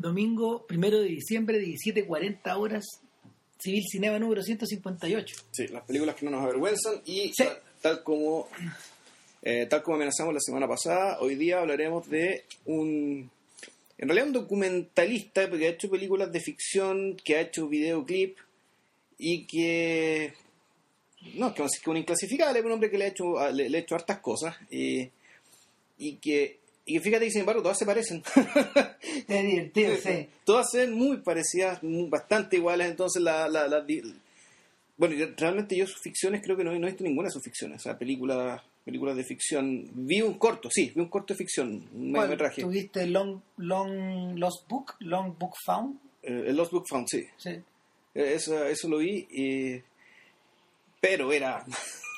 domingo primero de diciembre, 17.40 horas, Civil Cinema número 158. Sí, las películas que no nos avergüenzan y Sí. tal como eh, tal como amenazamos la semana pasada, hoy día hablaremos de un en realidad un documentalista que ha hecho películas de ficción, que ha hecho videoclip y que no, que es que un inclasificable, un hombre que le ha hecho le, le ha hecho hartas cosas y, y que y fíjate que sin embargo todas se parecen. Es divertido, sí. Todas se ven muy parecidas, bastante iguales, entonces la, la, bueno, realmente yo sus ficciones creo que no, no he visto ninguna de sus ficciones, o sea, películas, películas de ficción, vi un corto, sí, vi un corto de ficción, un mediometraje, ¿Tuviste Long, Long Lost Book? Long Book Found? Eh, el Lost Book Found, sí, Sí. Eh, eso, eso lo vi, y- pero era,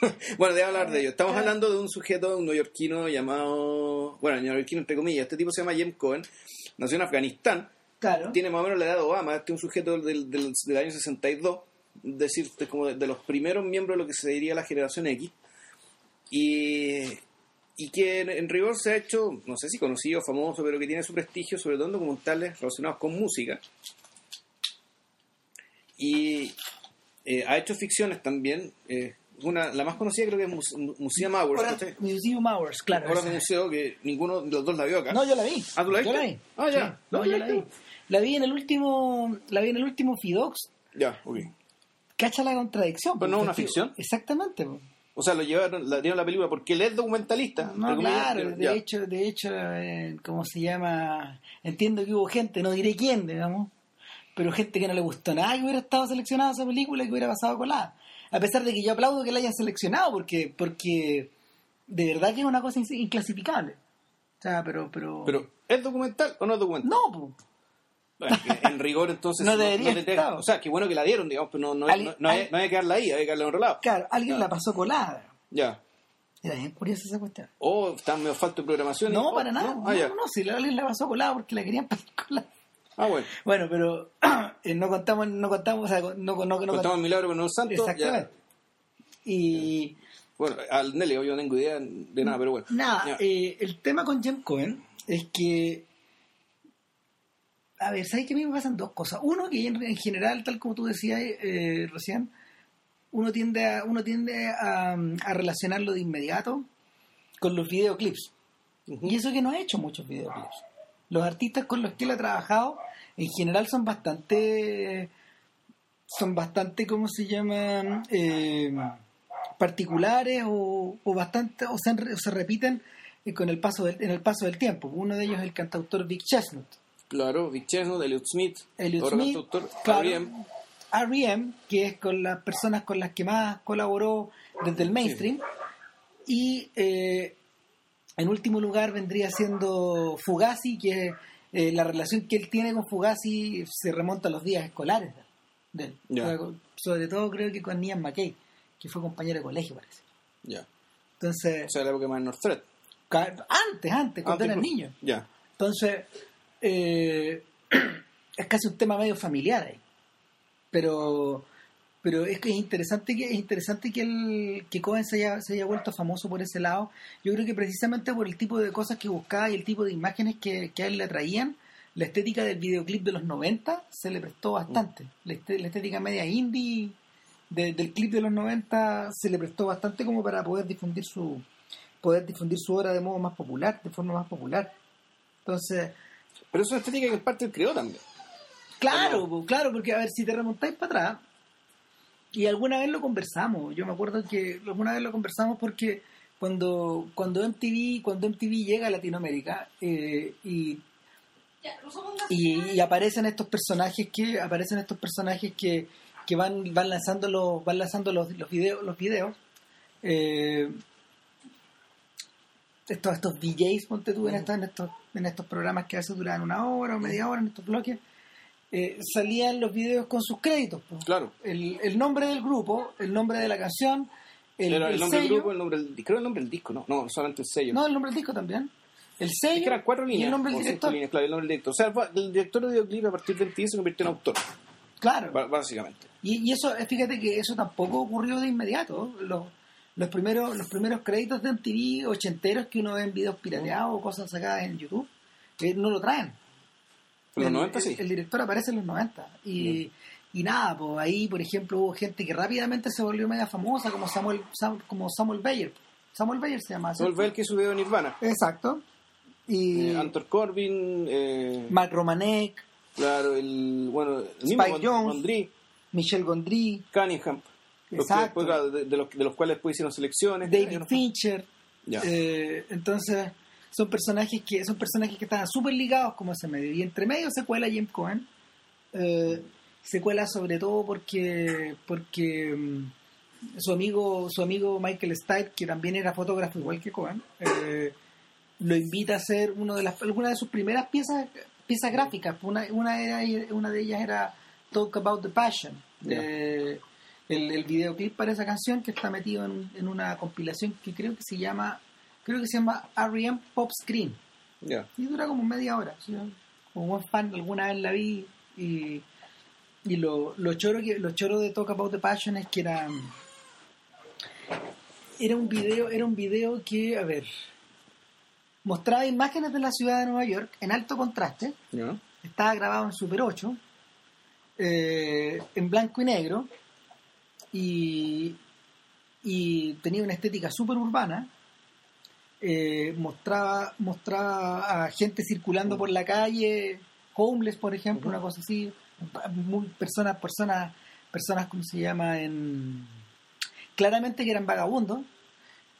bueno, de hablar de ello, estamos hablando de un sujeto, un neoyorquino llamado, bueno, neoyorquino entre comillas, este tipo se llama James Cohen, nació en Afganistán, Claro. tiene más o menos la edad de Obama, este es un sujeto del, del, del año 62, decirte como de, de los primeros miembros de lo que se diría la generación X, y, y que en, en rigor se ha hecho, no sé si conocido, famoso, pero que tiene su prestigio, sobre todo en documentales relacionados con música, y eh, ha hecho ficciones también, eh, una, la más conocida creo que es Muse- Museum Hours, Horas- ¿cachai? Museum Hours, claro. Horas de museo que ninguno de los dos la vio acá. No, yo la vi. Ah, ¿tú la Yo viste? la vi. Ah, ya. Sí. No, yo la vi. La vi en el último, la vi en el último Fidox. Ya, ok. Cacha la contradicción. Pero no es una ficción. Exactamente. O sea, lo llevaron, la dieron la película porque él es documentalista. No, claro, ya. de hecho, de hecho, eh, ¿cómo se llama? Entiendo que hubo gente, no diré quién, digamos, pero gente que no le gustó nada que hubiera estado seleccionada esa película y que hubiera pasado colada. A pesar de que yo aplaudo que la hayan seleccionado, porque, porque de verdad que es una cosa inclasificable. O sea, pero, pero... Pero, ¿es documental o no es documental? no, po. Bueno, en rigor, entonces. No debería estar. O sea, qué bueno que la dieron, digamos, pero no, no, Alguien- no, no hay, no que darla ahí, hay que darla en otro lado. claro, alguien la pasó colada. Ya. Era bien curiosa esa cuestión. O está medio falta de programación. y- No, oh, para nada. ¿no? No, Ah, ya. no, si alguien la pasó colada porque la querían pasar colada. Ah, bueno. Bueno, pero eh, no contamos, no contamos, o sea, no, no, no, no Contamos el milagro con un santo. Exactamente. Ya. Y Bueno, al Nelly, yo no tengo idea de nada, pero bueno. nada, eh, el tema con Jen Cohen es que. A ver, ¿sabes que a mí me pasan dos cosas? Uno, que en, en general, tal como tú decías eh, recién, uno tiende, a, uno tiende a, a relacionarlo de inmediato con los videoclips. Y eso que no ha hecho muchos videoclips. Los artistas con los que él ha trabajado, en general, son bastante. Son bastante, ¿cómo se llaman? Eh, particulares o, o bastante. O se, o se repiten eh, con el paso del, en el paso del tiempo. Uno de ellos es el cantautor Vic Chestnut. Claro, Vic Chestnut, Elliot Smith, Elliot otro Smith, cantautor, claro, R.E.M., R.E.M., que es con las personas con las que más colaboró desde el mainstream. Y eh, en último lugar vendría siendo Fugazi, que eh, la relación que él tiene con Fugazi se remonta a los días escolares de él. Sobre todo creo que con Ian McKay, que fue compañero de colegio, parece. Ya. Entonces, O sea, la época más North Threat. ca- antes, antes, cuando eran tipo- niños. Ya. Entonces, eh, es casi un tema medio familiar ahí. Pero, pero es que es interesante que es interesante que el que Cohen se haya, se haya vuelto famoso por ese lado. Yo creo que precisamente por el tipo de cosas que buscaba y el tipo de imágenes que, que a él le atraían, la estética del videoclip de los 90 se le prestó bastante. La, este- la estética media indie de- del clip de los 90 se le prestó bastante como para poder difundir su poder difundir su obra de modo más popular, de forma más popular. Entonces, Pero es una estética que en parte él creó también. Claro, ¿O po, claro, porque a ver, si te remontáis para atrás, y alguna vez lo conversamos, yo me acuerdo que alguna vez lo conversamos porque cuando, cuando MTV, cuando MTV llega a Latinoamérica eh, y, y, y aparecen estos personajes que, aparecen estos personajes que, que van, van lanzando los, van lanzando los, los videos, los videos, eh, estos, estos DJs, ponte tú, en, estos, en, estos, en estos programas que a veces duran una hora o media hora, en estos bloques, eh, salían los videos con sus créditos. po. Claro. El, el nombre del grupo, el nombre de la canción, el, Era el, el nombre del grupo, el nombre del, creo el nombre del disco, no, no, solamente el sello. No, el nombre del disco también. El sello. es que eran cuatro líneas. Y el nombre del director. líneas, claro, el nombre del director. O sea, el director de videoclip a partir del MTV se convirtió en autor, Claro. básicamente. Y, y eso, eh, fíjate que eso tampoco ocurrió de inmediato. Los, los primeros los primeros créditos de MTV ochenteros que uno ve en videos pirateados o cosas sacadas en YouTube, eh, no lo traen. En los el, 90 el- sí. el director aparece en los 90. Y, y nada, pues ahí, por ejemplo, hubo gente que rápidamente se volvió media famosa, como Samuel, Sam- como Samuel Bayer. Samuel Bayer se llama. Samuel. Bell que video de Nirvana. Exacto. Y Eh, Anton Corbin, eh, Mark Romanek, claro, el, bueno, el Spike Jonze. Gondry, Michelle Gondry, Cunningham. Los que Exacto. de, de los, de los cuales después hicieron selecciones. David. Fincher. Ya. Eh, entonces, son personajes que son personajes que estaban súper ligados como ese medio. Y entre medio se cuela James Cohen. Eh, se cuela sobre todo porque porque mm, su amigo su amigo Michael Stipe, que también era fotógrafo igual que Cohen, eh, lo invita a hacer uno de las, alguna de sus primeras piezas piezas gráficas. Una, una, era- una de ellas era Talk About the Passion. de- el, el videoclip para esa canción que está metido en una compilación que creo que se llama creo que se llama R.E.M. Pop Screen y dura como media hora ¿sí? como buen fan alguna vez la vi y, y lo, lo choro que lo choro de Talk About the Passion es que era era un video era un video que a ver mostraba imágenes de la ciudad de Nueva York en alto contraste estaba grabado en Super 8, eh, en blanco y negro, y, y tenía una estética súper urbana. Eh, mostraba, mostraba a gente circulando por la calle, homeless, por ejemplo, una cosa así, muy, personas, personas, personas, ¿cómo se llama? En, claramente que eran vagabundos,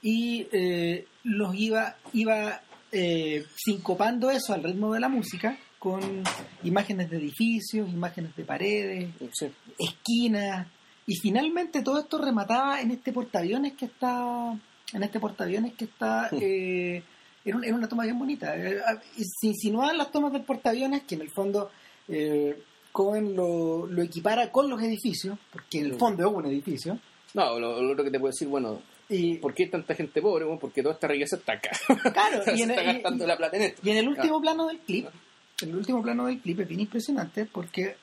y eh, los iba, iba eh, sincopando eso al ritmo de la música con imágenes de edificios, imágenes de paredes, Sí. esquinas y finalmente todo esto remataba en este portaaviones que está en este portaaviones que está eh, era, un- era una toma bien bonita Eh, ah, se insinuaban las tomas del portaaviones que en el fondo eh, Cohen lo, lo equipara con los edificios porque en el Sí. fondo es un edificio No, lo, lo otro que te puedo decir, bueno, y ¿por qué tanta gente pobre? Bueno, porque toda esta riqueza está acá. claro y en, está y- la plata en esto. Y en el último plano del clip, en el último plano del clip es bien impresionante porque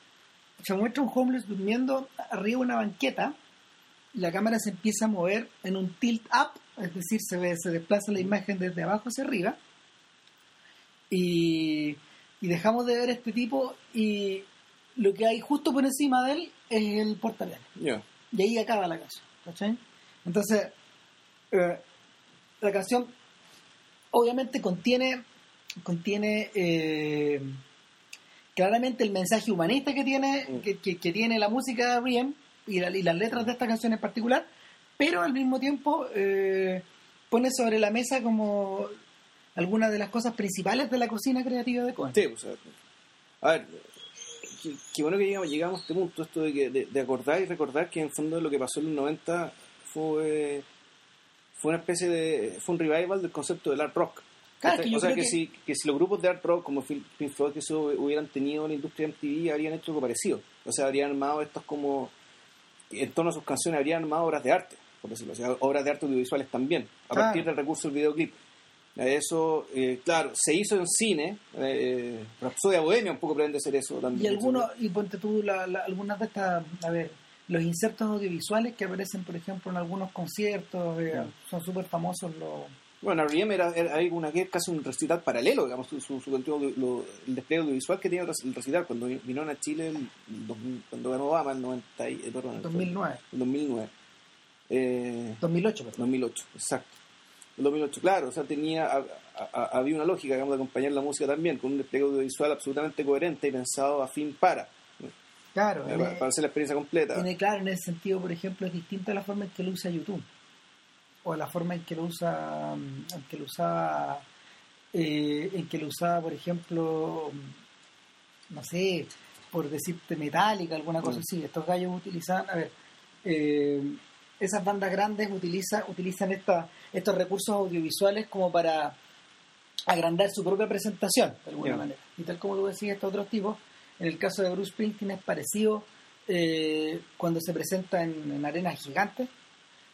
se muestra un homeless durmiendo arriba de una banqueta la cámara se empieza a mover en un tilt up, es decir, se ve, se desplaza la imagen desde abajo hacia arriba y, y dejamos de ver a este tipo y lo que hay justo por encima de él es el portaaviones. Ya. Y ahí acaba la canción. ¿cachai? Entonces, eh, la canción obviamente contiene, contiene eh, claramente el mensaje humanista que tiene, Mm. que, que- que tiene la música de Riem y, la- y las letras de esta canción en particular, pero al mismo tiempo eh, pone sobre la mesa como algunas de las cosas principales de la cocina creativa de Cohen. Sí, sea, a ver, qué, bueno que llegamos, llegamos a este punto, esto de, que, de, de acordar y recordar que en el fondo lo que pasó en los 90 fue, fue una especie de, fue un revival del concepto del art rock. Claro, o sea, que, que- Si, que si los grupos de art rock como Pink Floyd que eso hubieran tenido la industria MTV, habrían hecho algo parecido. O sea, habrían armado estos como, en torno a sus canciones, habrían armado obras de arte, por decirlo así, obras de arte audiovisuales también, a partir del recurso del videoclip. Eso, eh, claro, se hizo en cine. Eh, Rapsodia Bohemia un poco pretende hacer eso Y también. algunos, y ponte tú la- la- algunas de estas, a ver, los insertos audiovisuales que aparecen, por ejemplo, en algunos conciertos, eh, son súper famosos los... Bueno, R.E.M. era, era una casi un recital paralelo, digamos, su, su, su lo- el despliegue audiovisual que tiene el recital cuando vi- vinieron a Chile el, 2000 cuando ganó Obama el 90 y, eh, perdón, el 2009, el 2009. Eh, 2008, perdón. 2008, exacto. El 2008, claro, o sea, tenía, a- a- había una lógica, digamos, de acompañar la música también, con un despliegue audiovisual absolutamente coherente y pensado a fin para, Claro, para, el- para hacer la experiencia completa. en el- claro, en ese sentido, por ejemplo, es distinta a la forma en que lo usa YouTube. O la forma en que lo usa, en que lo usaba, eh, en que lo usaba, por ejemplo, no sé, por decirte Metallica, alguna cosa Mm. así. Estos gallos utilizan, a ver, eh, esas bandas grandes utiliza, utilizan esta, estos recursos audiovisuales como para agrandar su propia presentación, de alguna manera. Y tal como tú decías, estos otros tipos, en el caso de Bruce Springsteen es parecido eh, cuando se presenta en, en arenas gigantes,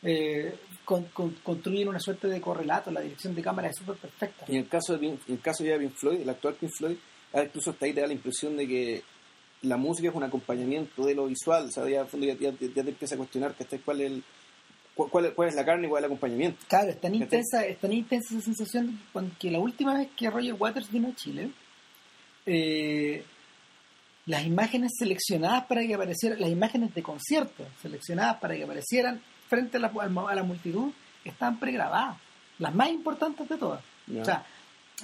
eh, con- con- construyen una suerte de correlato, la dirección de cámara es súper perfecta. Y en el caso, de Pink- en el caso ya de Pink Floyd, el actual Pink Floyd, incluso hasta ahí te da la impresión de que la música es un acompañamiento de lo visual, o sea, ya, ya, ya- ya te empieza a cuestionar que cuál es, el, cuál, cuál es- cuál es la carne y cuál es el acompañamiento. Claro, es tan intensa, es tan intensa esa sensación que la última vez que Roger Waters vino a Chile, eh, las imágenes seleccionadas para que aparecieran, las imágenes de conciertos seleccionadas para que aparecieran frente a la, a la multitud, estaban pregrabadas, las más importantes de todas. O sea,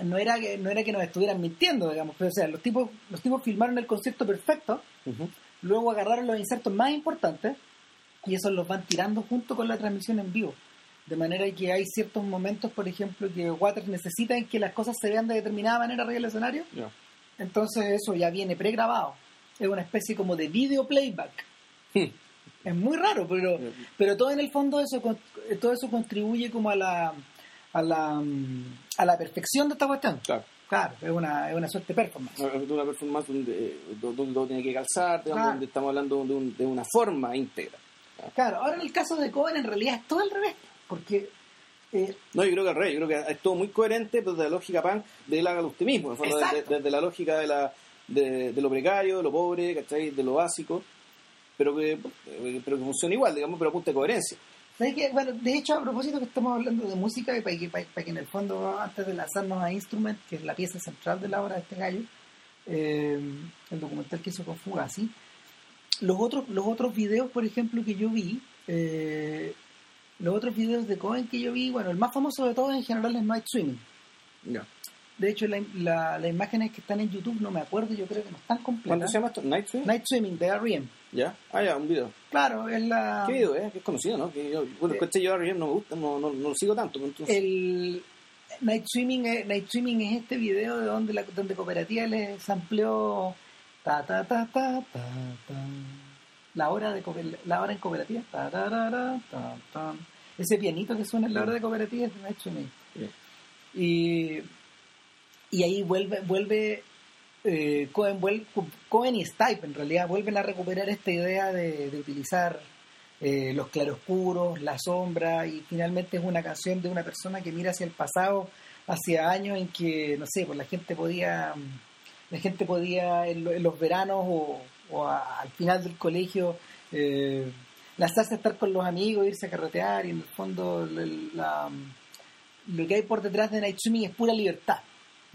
no era que no era que nos estuvieran mintiendo, digamos, pero o sea, los tipos los tipos filmaron el concierto perfecto, luego agarraron los insertos más importantes y esos los van tirando junto con la transmisión en vivo. De manera que hay ciertos momentos, por ejemplo, que Waters necesita en que las cosas se vean de determinada manera arriba del escenario, entonces eso ya viene pregrabado. Es una especie como de video playback. Hmm. Es muy raro, pero, pero todo en el fondo eso todo eso contribuye como a la a la a la perfección de esta cuestión. Claro. Claro, es una, es una suerte performance. Una performance donde, eh, donde todo tiene que calzar, digamos, Claro. donde estamos hablando de, un- de una forma íntegra. Claro, ahora en el caso de Cohen en realidad es todo al revés, porque eh, No, yo creo que al revés, yo creo que es todo muy coherente pero desde la lógica punk de él hágalo usted mismo, desde, desde la lógica de, la, de, de lo precario, de lo pobre, ¿cachai? de lo básico, pero que, eh, pero que funciona igual, digamos, pero apunta a coherencia. ¿sabes qué? bueno, de hecho a propósito que estamos hablando de música y para que, para, para que en el fondo antes de lanzarnos a Instrument, que es la pieza central de la obra de este gallo, eh, el documental que hizo con Fugazi, los otros los otros videos, por ejemplo, que yo vi, eh, los otros videos de Cohen que yo vi, bueno, el más famoso de todos en general es Night Swimming. De hecho, la, la- las imágenes que están en YouTube, no me acuerdo, yo creo que no están ¿Cuánto completas. se llama esto? ¿Night Swim? Night Swimming de R.E.M. Ya. Ah, ya, un video. Claro, es la... ¿Qué video es? Que es conocido, ¿no? Que yo, bueno, Eh, coche yo R.E.M. no me gusta, no, no, no lo sigo tanto. Entonces, el Night Swimming es, Night Swimming es este video de donde la donde cooperativa le sampleó ta ta ta ta ta ta la hora de cooper- la hora en cooperativa ta, ta, ta, ta, ta, ese pianito que suena en la hora de cooperativa es de Night Swimming Ya. y y ahí vuelve vuelve eh, Cohen, vuel- Cohen y Stipe en realidad vuelven a recuperar esta idea de, de utilizar eh, los claroscuros, la sombra y finalmente es una canción de una persona que mira hacia el pasado, hacia años en que, no sé, pues la gente podía, la gente podía en, lo- en los veranos o, o al final del colegio eh, lanzarse a estar con los amigos, irse a carretear y en el fondo la- lo que hay por detrás de Night Swimming es pura libertad.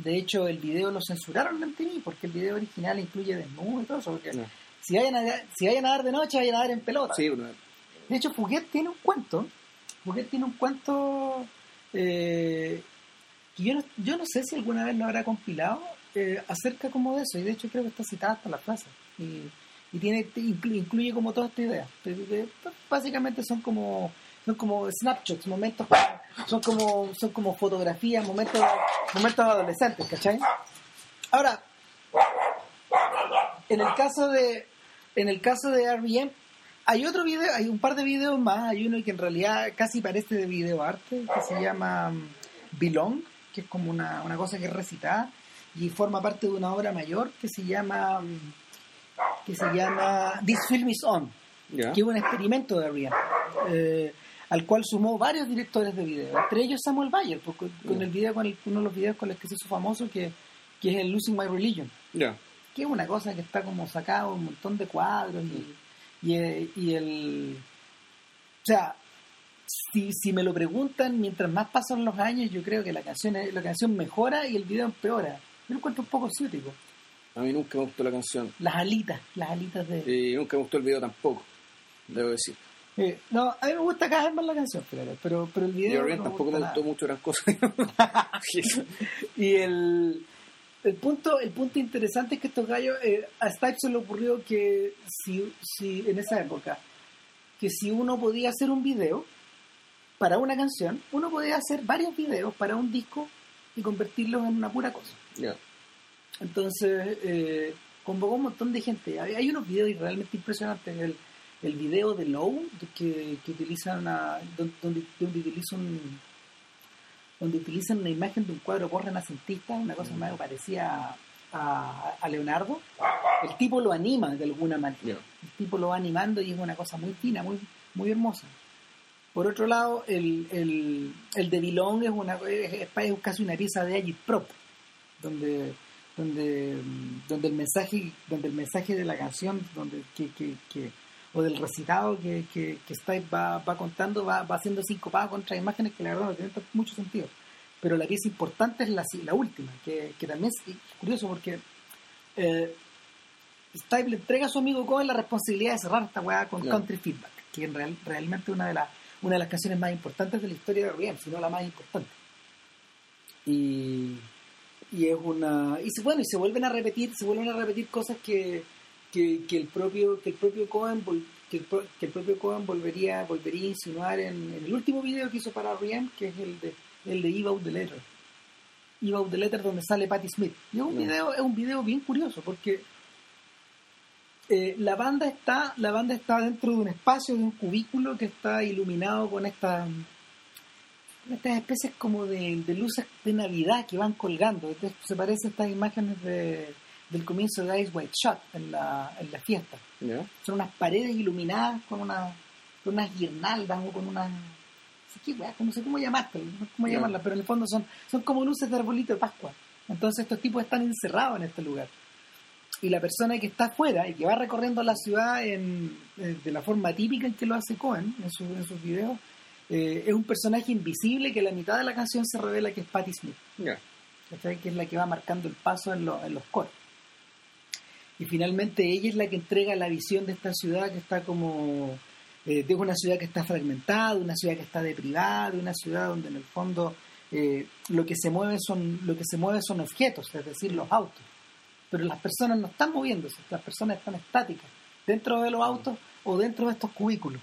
De hecho, el video lo censuraron en MTV porque el video original incluye desnudo y todo eso. Porque No. si, vayan a, si vayan a dar de noche, vayan a dar en pelota. sí, bueno, De hecho, Fouquet tiene un cuento. Fouquet tiene un cuento eh, que yo no, yo no sé si alguna vez lo habrá compilado eh, acerca como de eso. Y de hecho creo que está citada hasta la frase. Y, y tiene incluye, como toda esta idea. De- de- básicamente son como son como snapshots, momentos, son como son como fotografías, momentos momentos adolescentes, ¿cachai? Ahora, en el caso de en el caso de R.E.M. hay otro video, hay un par de videos más, hay uno que en realidad casi parece de video arte, que se llama mm, Belong, que es como una, una cosa que es recitada y forma parte de una obra mayor que se llama mm, que se llama This Film Is On, que es un experimento de R.E.M. eh, al cual sumó varios directores de video, entre ellos Samuel Bayer, pues, con, el video con el- uno de los videos con los que se hizo famoso que, que es el Losing My Religion. Que es una cosa que está como sacado un montón de cuadros y, y, eh, y el o sea si, si me lo preguntan mientras más pasan los años yo creo que la canción la canción mejora y el video empeora. Yo lo encuentro un poco ciútico. A mí nunca me gustó la canción. las alitas las alitas de Y nunca me gustó el video tampoco, debo decir. Eh, no a mí me gusta cada vez más la canción pero pero, el video no tampoco me gustó mucho gran cosa. Y el, el punto el punto interesante es que estos gallos, eh, a Stipe se le ocurrió que si, si en esa época, que si uno podía hacer un video para una canción, uno podía hacer varios videos para un disco y convertirlos en una pura cosa. Entonces, eh, convocó un montón de gente. Hay, hay unos videos realmente impresionantes. El, el video de Low, que, que una, donde, donde, donde utiliza un- donde utilizan una imagen de un cuadro renacentista, una cosa más parecía a, a Leonardo. El tipo lo anima de alguna manera. El tipo lo va animando y es una cosa muy fina, muy, muy hermosa. Por otro lado, el, el, el de Bilong es, una, es, es casi una pieza de Agitprop, donde donde mm, donde el mensaje donde el mensaje de la canción donde que, que, que- o del recitado que, que, que Stipe va, va contando va, va haciendo sincopado contra imágenes que la verdad no tienen mucho sentido pero la pieza importante es la, la última que, que también es curioso porque eh, Stipe le entrega a su amigo Cohen la responsabilidad de cerrar esta weá con Claro. Country Feedback, que es real- realmente una de, las una de las canciones más importantes de la historia de R.E.M., si no la más importante. Y, y es una y se, bueno y se vuelven a repetir se vuelven a repetir cosas que, que, que el propio que el propio Cohen vol- que el, pro- que el propio Cohen volvería volvería a insinuar en, en el último video que hizo para R.E.M., que es el de el de Eve Out the Letter. Eve Out the Letter donde sale Patti Smith. Y es un video es un video bien curioso porque eh, la banda está la banda está dentro de un espacio de un cubículo que está iluminado con esta con estas especies como de, de luces de navidad que van colgando. Entonces, se parece a estas imágenes de, del comienzo de Ice White Shot en la, en la fiesta ¿Ya? son unas paredes iluminadas con una con unas guirnaldas o con unas no sé cómo llamarlas no sé cómo Ya. llamarlas pero en el fondo son son como luces de arbolito de Pascua entonces estos tipos están encerrados en este lugar y la persona que está afuera y que va recorriendo la ciudad en, eh, de la forma típica en que lo hace Cohen en, su- en sus videos eh, es un personaje invisible que la mitad de la canción se revela que es Patti Smith. ¿cachai? que es la que va marcando el paso en, lo- en los coros. Y finalmente ella es la que entrega la visión de esta ciudad que está como, eh, de una ciudad que está fragmentada, una ciudad que está deprivada, de una ciudad donde en el fondo eh, lo que se mueve son lo que se mueve son objetos, es decir, los autos. Pero las personas no están moviéndose, las personas están estáticas dentro de los autos o dentro de estos cubículos.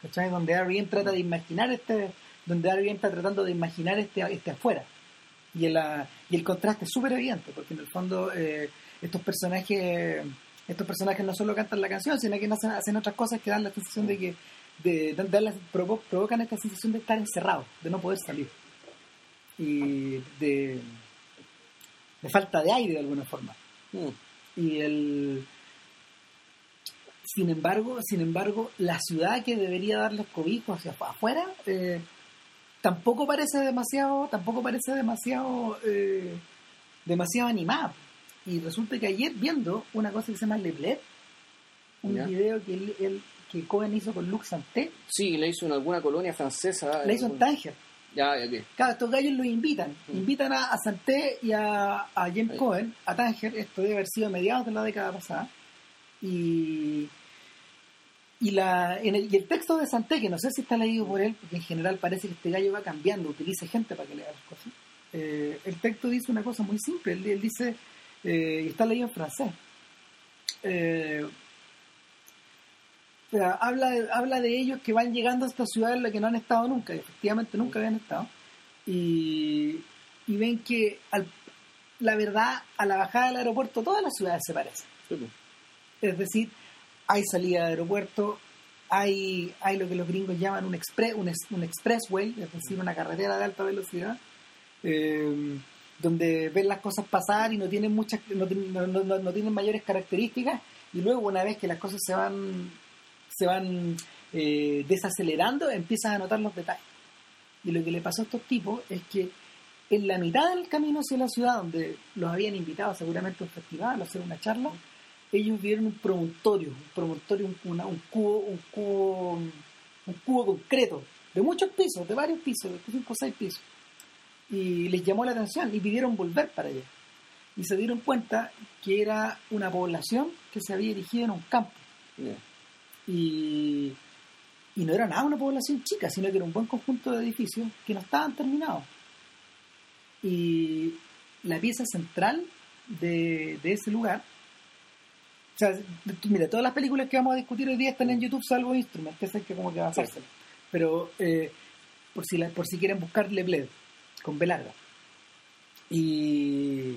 ¿Cachai? Donde R.E.M. trata de imaginar este, donde R.E.M. está tratando de imaginar este, este afuera y el, ah, y el contraste es súper evidente porque en el fondo eh, estos personajes estos personajes no solo cantan la canción sino que hacen, hacen otras cosas que dan la sensación de que de, la- provo- provocan esta sensación de estar encerrados de no poder salir. Y de, de falta de aire de alguna forma. Mm. y el sin embargo sin embargo la ciudad que debería darles cobijo hacia afu- afuera eh, tampoco parece demasiado tampoco parece demasiado eh, demasiado animada y resulta que ayer viendo una cosa que se llama Le Bled un Ya. video que él, él- que Cohen hizo con Luc Santé Sí, le hizo en alguna colonia francesa. la hizo en Tánger Ya, ya, ok. Claro, estos gallos los invitan. Mm. Invitan a, a Santé y a, a James Ahí. Cohen, a Tánger, esto debe haber sido a mediados de la década pasada. Y, y, la, en el, y el texto de Santé, que no sé si está leído por él, porque en general parece que este gallo va cambiando, utiliza gente para que lea las cosas. Eh, el texto dice una cosa muy simple. Él, él dice, eh, y está leído en francés. Eh, habla, de, habla de ellos que van llegando a esta ciudad en la que no han estado nunca, y efectivamente nunca habían estado, y, y ven que al- la verdad, a la bajada del aeropuerto todas las ciudades se parecen. Sí, pues. Es decir, hay salida de aeropuerto, hay, hay lo que los gringos llaman un, expre- un, es- un expressway, es decir, una carretera de alta velocidad, eh, donde ven las cosas pasar y no tienen muchas, no, no- no- no tienen mayores características, y luego una vez que las cosas se van, se van eh, desacelerando, empiezas a notar los detalles. Y lo que le pasó a estos tipos es que en la mitad del camino hacia la ciudad, donde los habían invitado seguramente a un festival, a hacer una charla, ellos vieron un promontorio, un promontorio, un, una- un cubo, un cubo, un cubo concreto, de muchos pisos, de varios pisos, de cinco o seis pisos. Y les llamó la atención y pidieron volver para allá. Y se dieron cuenta que era una población que se había erigido en un campo. Y, y no era nada una población chica, sino que era un buen conjunto de edificios que no estaban terminados. Y la pieza central de, de ese lugar, o sea, mira, todas las películas que vamos a discutir hoy día están en YouTube, salvo Instrument, que es el que como que va a hacerse. Pero eh, por, si la- por si quieren buscar Le Bled, con B larga. Y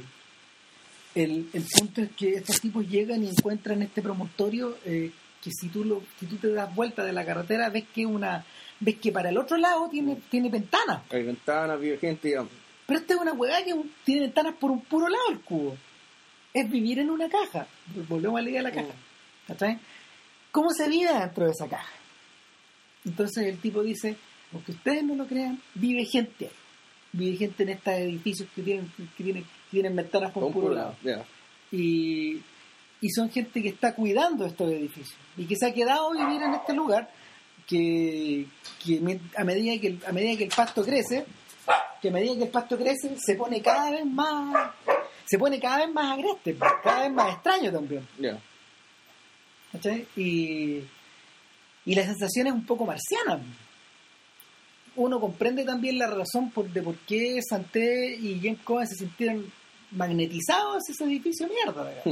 el, el punto es que estos tipos llegan y encuentran este promontorio eh, que si tú lo, si tú te das vuelta de la carretera ves que una ves que para el otro lado tiene, tiene ventanas. Hay ventanas, vive gente, digamos. Pero esta es una hueá que tiene ventanas por un puro lado el cubo. Es vivir en una caja. Volvemos a la idea de la caja. ¿Cachai? ¿Cómo se vive dentro de esa caja? Entonces el tipo dice, aunque ustedes no lo crean, vive gente ahí. Vive gente en estos edificios que tienen, que tienen, que tienen ventanas un puro lado. Y, y son gente que está cuidando estos edificios y que se ha quedado a vivir en este lugar que, a medida que el, a medida que el pasto crece que a medida que el pasto crece se pone cada vez más se pone cada vez más agreste cada vez más extraño también. Y, y la sensación es un poco marciana. Uno comprende también la razón por, de por qué Santé y Jen Cohen se sintieron magnetizados hacia ese edificio mierda. ¿verdad?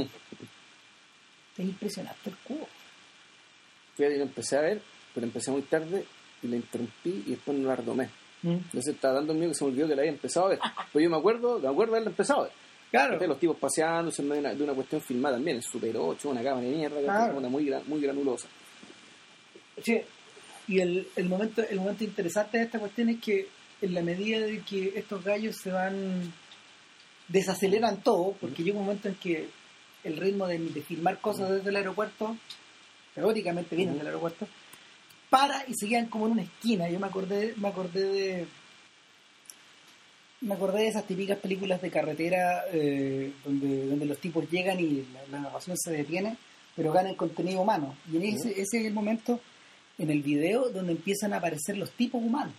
es impresionante el cubo. Fíjate, yo empecé a ver, pero empecé muy tarde y la interrumpí y después no la retomé. Entonces estaba dando miedo que se me olvidó que la había empezado a ver. Pues yo me acuerdo, me acuerdo de haberla empezado a ver. Claro. Los tipos paseándose en medio de una, de una cuestión filmada también, el Super 8, una cámara de mierda, Claro. una muy, gran- muy granulosa. Sí. Y el, el momento el momento interesante de esta cuestión es que en la medida de que estos gallos se van desaceleran todo, porque llega un momento en que el ritmo de, de filmar cosas desde el aeropuerto, teóricamente vienen del aeropuerto, para y se quedan como en una esquina. Yo me acordé, me acordé de me acordé de esas típicas películas de carretera eh, donde, donde los tipos llegan y la, la narración se detiene, pero ganan contenido humano. Y en ese, ese es el momento en el video donde empiezan a aparecer los tipos humanos.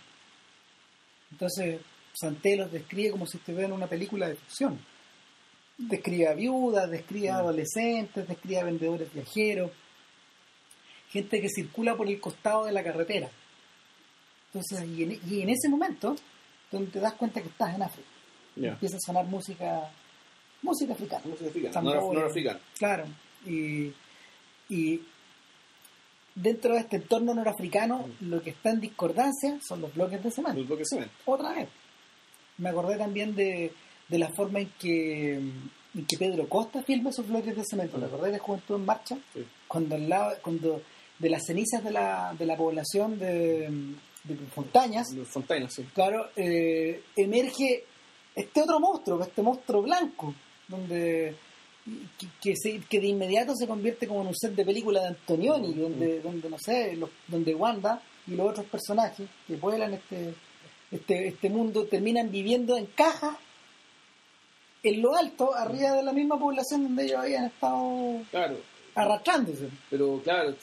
Entonces, Santé los describe como si estuvieran en una película de ficción. Describe a viudas, describe a adolescentes, describe a vendedores viajeros, gente que circula por el costado de la carretera. Entonces, y en, y en ese momento, donde te das cuenta que estás en África, empieza a sonar música, música africana. ¿Cómo se explica? Tambores. No, africano. Claro. Y, y dentro de este entorno norafricano, lo que está en discordancia son los bloques de cemento. De. Otra vez. Me acordé también de, de la forma en que, en que Pedro Costa filma esos bloques de cemento. ¿Te acordás de Juventud en Marcha? Sí. Cuando, al lado, cuando de las cenizas de la, de la población de, de Fontañas, Los Fontainas, sí. claro, eh, emerge este otro monstruo, este monstruo blanco, donde que, que, se- que de inmediato se convierte como en un set de película de Antonioni, donde, donde no sé, los- donde Wanda y los otros personajes que vuelan este, este, este mundo terminan viviendo en cajas en lo alto, arriba de la misma población donde ellos habían estado Claro, arrastrándose. pero claro,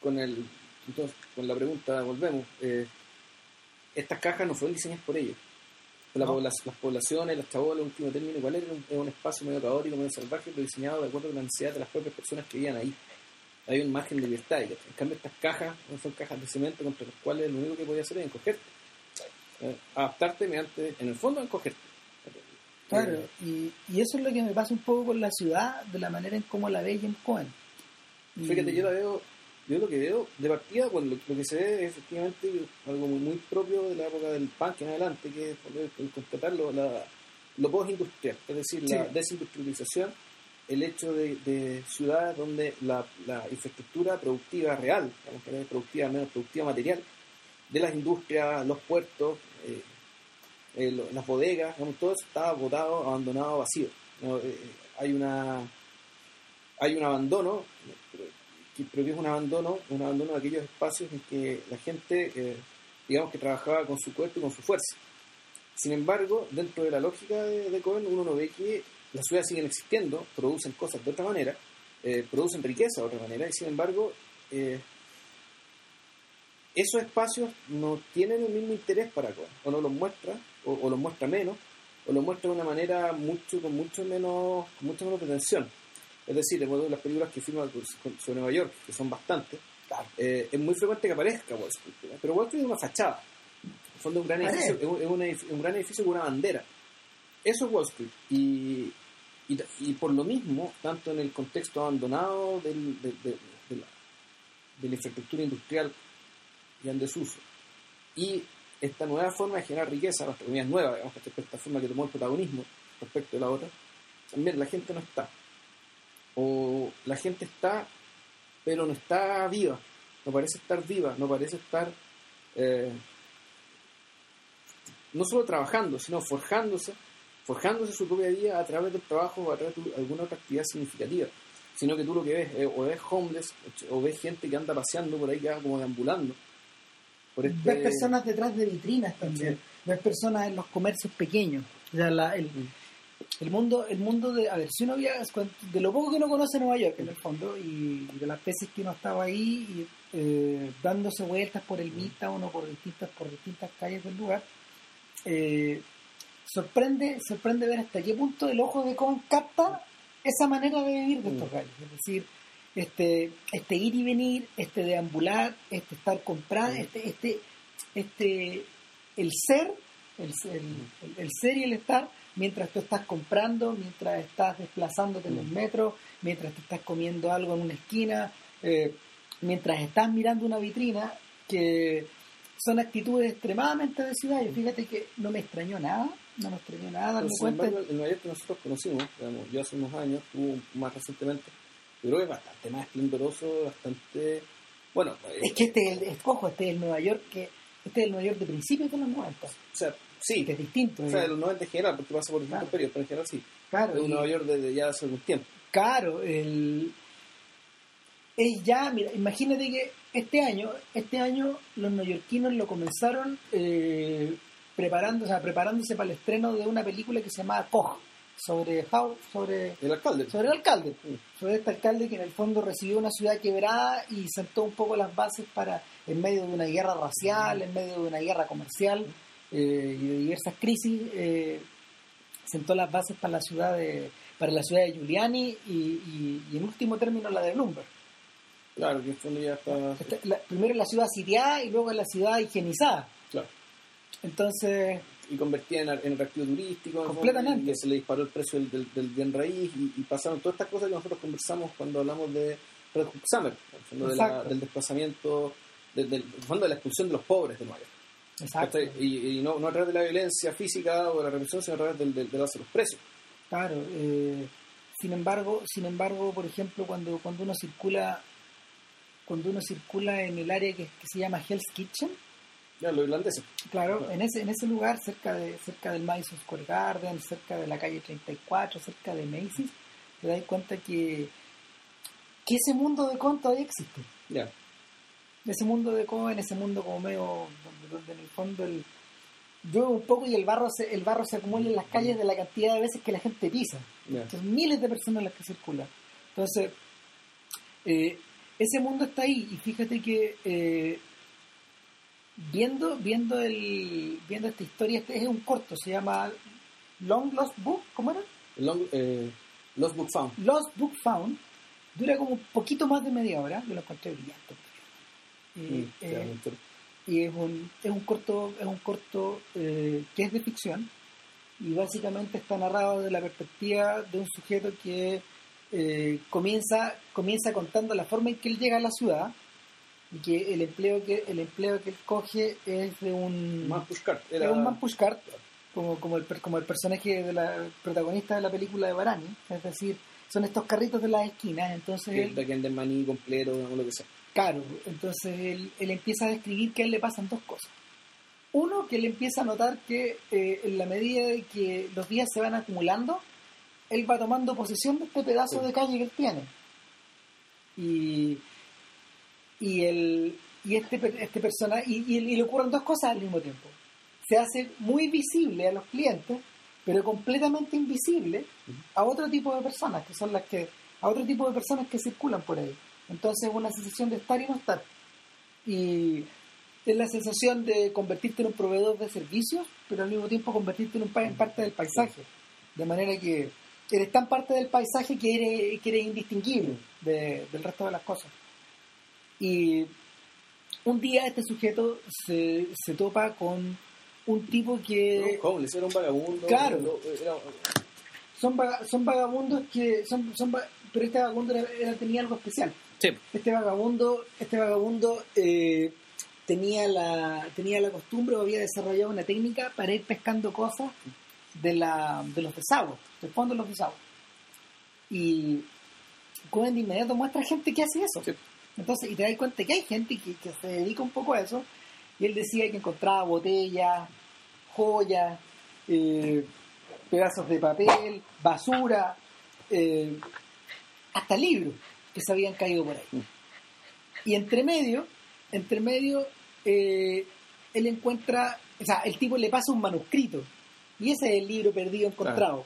con el entonces, con la pregunta volvemos. eh, estas cajas no fueron diseñadas por ellos. La No. pobla- las poblaciones, las chabolas, en último término, igual era un, era un espacio medio caótico, medio salvaje, pero diseñado de acuerdo con la necesidad de las propias personas que vivían ahí. Hay un margen de libertad. y, En cambio, estas cajas no son cajas de cemento contra las cuales lo único que podía hacer es encogerte. Eh, adaptarte mediante, en el fondo, encogerte. Claro, Eh, y, y eso es lo que me pasa un poco con la ciudad, de la manera en cómo la ve James Cohen. Fíjate, yo la veo, yo lo que veo de partida, bueno, lo, lo que se ve es efectivamente algo muy, muy propio de la época del punk en adelante, que es el constatar lo, la, lo post-industrial, es decir, la desindustrialización, el hecho de, de ciudades donde la, la infraestructura productiva real, digamos, productiva, menos productiva material, de las industrias, los puertos, eh, eh, lo- las bodegas, digamos, todo eso estaba botado, abandonado, vacío. ¿no? Eh, hay una hay un abandono, que, es un abandono, un abandono de aquellos espacios en que la gente, eh, digamos que trabajaba con su cuerpo y con su fuerza. Sin embargo, dentro de la lógica de, Cohen, uno no ve que las ciudades siguen existiendo, producen cosas de otra manera, eh, producen riqueza de otra manera, y sin embargo, eh, esos espacios no tienen el mismo interés para Cohen, o no los muestra, o, o los muestra menos, o los muestra de una manera mucho con mucho menos, con mucho menos pretensión. Es decir, después de las películas que filman sobre Nueva York, que son bastantes, eh, es muy frecuente que aparezca Wall Street. Pero Wall Street es una fachada. En el fondo es un gran edificio, es un, es un edificio, un gran edificio con una bandera. Eso es Wall Street. Y, y, y por lo mismo, tanto en el contexto abandonado del- de, de- de la, de la infraestructura industrial ya en desuso, y esta nueva forma de generar riqueza, nuestra economía nueva, digamos, esta forma que tomó el protagonismo respecto de la otra, también la gente no está. O la gente está, pero no está viva, no parece estar viva, no parece estar eh, no solo trabajando, sino forjándose, forjándose su propia vida a través del trabajo o a través de alguna otra actividad significativa. Sino que tú lo que ves, eh, o ves homeless, o ves gente que anda paseando por ahí, que va como deambulando. Por este- Ves personas detrás de vitrinas también. Ves personas en los comercios pequeños. O sea, la- el, Mm. El mundo, el mundo de, a ver, si uno viaja, de lo poco que uno conoce Nueva York en el fondo, y de las veces que uno estaba ahí y, eh, dándose vueltas por el Midtown o por distintas, por distintas calles del lugar, eh, sorprende, sorprende ver hasta qué punto el ojo de Cohen capta esa manera de vivir de estos gallos. Es decir, este, este ir y venir, este deambular, este estar comprando, este, este, este, el ser, el, el, el, ser y el estar, mientras tú estás comprando, mientras estás desplazándote en el metro, mientras te estás comiendo algo en una esquina, eh, mientras estás mirando una vitrina, que son actitudes extremadamente de ciudad. Y fíjate que no me extrañó nada, no me extrañó nada darme cuenta. el Nueva York que nosotros conocimos, digamos, yo hace unos años, tuvo más recientemente, yo creo que es bastante más esplendoroso, bastante. Bueno, es que este es el, cojo, este es el Nueva York que. Este es el Nueva York de principios de los 90. O sea, sí. Que es distinto. O sea, de los 90 en general, porque pasa por distintos periodos, pero en general sí. Claro. Es un Nueva York desde ya hace algún tiempo. Claro, el. Es ya, mira, imagínate que este año, este año los neoyorquinos lo comenzaron eh, preparando, o sea, preparándose para el estreno de una película que se llamaba Koch sobre sobre el alcalde sobre el alcalde sobre este alcalde que en el fondo recibió una ciudad quebrada y sentó un poco las bases para en medio de una guerra racial en medio de una guerra comercial eh, y de diversas crisis eh, sentó las bases para la ciudad de para la ciudad de Giuliani y, y, en último término la de Bloomberg claro que en fondo ya está este, primero en la ciudad sitiada y luego en la ciudad higienizada claro entonces y convertía en, en atractivo turístico. Completamente. Y se le disparó el precio del, del, bien raíz y, pasaron todas estas cosas que nosotros conversamos cuando hablamos de Red Hook Summer, del desplazamiento, del fondo de la expulsión de los pobres de Nueva York. Exacto. Y, no, no a través de la violencia física o de la represión, sino a través del, del, de los precios. Claro. Eh, sin embargo, sin embargo, por ejemplo, cuando, cuando uno circula cuando uno circula en el área que, que se llama Hell's Kitchen, ya, los irlandeses. Claro, en ese, en ese lugar, cerca de cerca del Madison Square Garden, cerca de la calle 34, cerca de Macy's, te das cuenta que, que ese mundo de con todavía existe. Ya. Ese mundo de con, en ese mundo como medio, donde, en el fondo el, llueve un poco y el barro se, el barro se acumula en las calles de la cantidad de veces que la gente pisa. Son miles de personas las que circulan. Entonces, eh, ese mundo está ahí y fíjate que eh, viendo viendo el viendo esta historia este es un corto se llama Long Lost Book ¿cómo era? Long, eh, Lost Book Found Lost Book Found dura como un poquito más de media hora yo lo encontré brillante mm, eh, y es un, es un corto es un corto eh, que es de ficción y básicamente está narrado desde la perspectiva de un sujeto que comienza comienza contando la forma en que él llega a la ciudad y que el empleo que el empleo que él coge es de un man pushcart es un man pushcart como como el como el personaje de la protagonista de la película de Barani. Es decir son estos carritos de las esquinas entonces él, de maní completo o lo que sea claro entonces él, él empieza a describir que a él le pasan dos cosas. Uno que él empieza a notar que eh, en la medida de que los días se van acumulando él va tomando posesión de este pedazo de calle que él tiene. Y y el y este este personaje y, y, le ocurren dos cosas al mismo tiempo. Se hace muy visible a los clientes pero completamente invisible a otro tipo de personas que son las que a otro tipo de personas que circulan por ahí entonces es una sensación de estar y no estar y es la sensación de convertirte en un proveedor de servicios pero al mismo tiempo convertirte en, un, en parte del paisaje de manera que eres tan parte del paisaje que eres, que eres indistinguible del resto de las cosas y un día este sujeto se, se topa con un tipo que... ¿Le era un vagabundo? Claro. Son, son vagabundos que... son, son Pero este vagabundo era, tenía algo especial. Sí. Este vagabundo, este vagabundo eh, tenía, la, tenía la costumbre o había desarrollado una técnica para ir pescando cosas de, la, de los desagües, del fondo de los desagües. Y Cohen de inmediato muestra gente que hace eso. Entonces, y te das cuenta que hay gente que, se dedica un poco a eso, y él decía que encontraba botellas, joyas, eh, pedazos de papel, basura, eh, hasta libros que se habían caído por ahí. Y entre medio, entre medio, eh, él encuentra, o sea, el tipo le pasa un manuscrito, y ese es el libro perdido encontrado.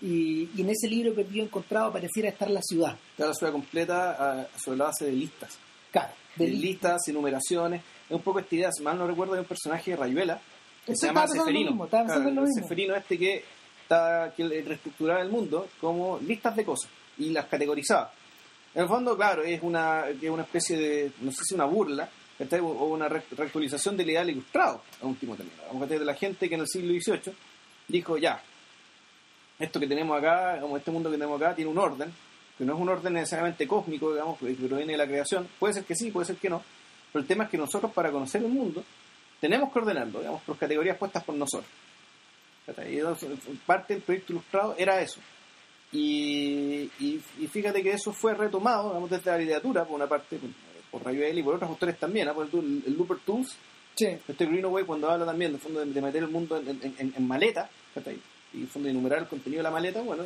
Y, en ese libro perdido encontrado pareciera estar la ciudad. Está la ciudad completa sobre la base de listas. Claro. De, listas, enumeraciones. Es un poco esta idea, si mal no recuerdo, de un personaje de Rayuela que se llama Seferino. el Seferino este que, está, que reestructuraba el mundo como listas de cosas y las categorizaba. En el fondo, claro, es una, es una especie de, no sé si una burla, o una re- reactualización del ideal ilustrado a último término. Vamos. De la gente que en el siglo XVIII dijo, ya, esto que tenemos acá, como este mundo que tenemos acá, tiene un orden, que no es un orden necesariamente cósmico, digamos, que proviene de la creación. Puede ser que sí, puede ser que no. Pero el tema es que nosotros, para conocer el mundo, tenemos que ordenarlo, digamos, por categorías puestas por nosotros. Y parte del proyecto ilustrado era eso. Y, y, y fíjate que eso fue retomado, digamos, desde la literatura, por una parte, por, por Rayuel y por otros autores también, ¿ah? por el, el Looper Tools, Sí. este Greenaway cuando habla también del fondo de, de meter el mundo en, en, en- en maleta, y fondo de enumerar el contenido de la maleta, bueno,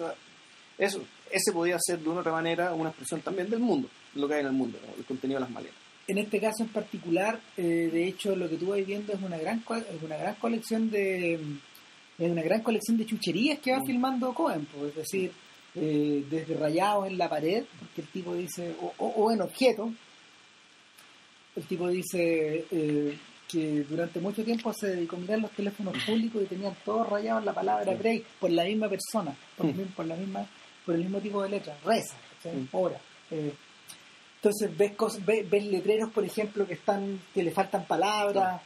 eso, ese podía ser de una u otra manera una expresión también del mundo, lo que hay en el mundo, ¿no? el contenido de las maletas. En este caso en particular, eh, de hecho, lo que tú vas viendo es una gran es una gran colección de es una gran colección de chucherías que va Mm. filmando Cohen, pues, es decir, eh, desde rayados en la pared, porque el tipo dice, o, o- o en objetos, el tipo dice eh, que durante mucho tiempo se dedicó a mirar los teléfonos públicos y tenían todos rayados la palabra Sí. Grey por la misma persona, por, el mismo- por la misma, por el mismo tipo de letra, reza, ¿cachai? Mm. ora. eh, entonces ves cosas, ves, ves letreros, por ejemplo, que están, que le faltan palabras.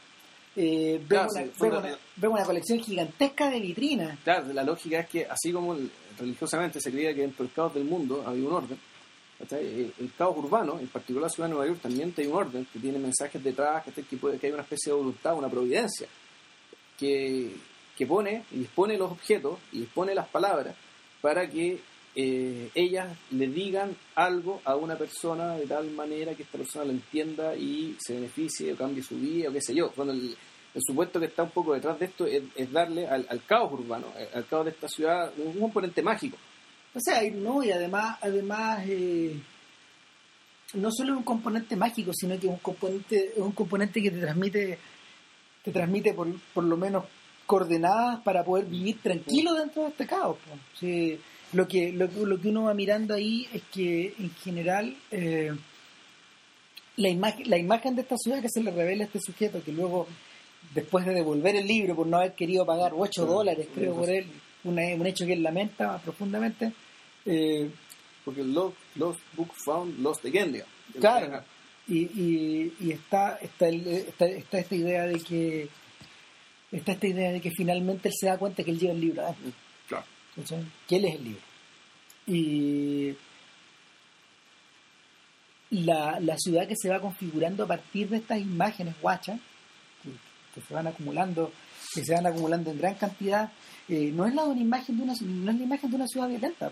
eh, Claro, una, sí, fue una- colección gigantesca de vitrinas. Claro, la lógica es que así como el- religiosamente se creía que dentro del caos del mundo había un orden, ¿cachai? el, caos urbano, en particular la ciudad de Nueva York, también tiene un orden, que tiene mensajes detrás, que, que hay una especie de voluntad, una providencia, que, que pone y dispone los objetos y dispone las palabras para que eh, ellas le digan algo a una persona de tal manera que esta persona lo entienda y se beneficie o cambie su vida o qué sé yo. Bueno, el, el supuesto que está un poco detrás de esto es, darle al, caos urbano, eh, al caos de esta ciudad, un componente mágico. O sea, no, y además, además eh, no solo es un componente mágico, sino que es un componente, es un componente que te transmite, te transmite por, por lo menos coordenadas para poder vivir tranquilo dentro de este caos. po. Sí, lo que, lo, lo que uno va mirando ahí es que en general eh, la, imagen, la imagen de esta ciudad que se le revela a este sujeto, que luego, después de devolver el libro por no haber querido pagar 8 Sí, dólares, creo, por él, un hecho que él lamenta profundamente, eh, Porque Lost, Lost Book Found Lost Again, digamos. Claro. y, y, y está, está, el- está, está esta idea de que está esta idea de que finalmente él se da cuenta que él lleva el libro adentro, Claro. ¿cachai? que él es el libro. Y la, la ciudad que se va configurando a partir de estas imágenes guachas, que, se van acumulando, que se van acumulando en gran cantidad, eh, no es la de una imagen de una no es la imagen de una ciudad violenta,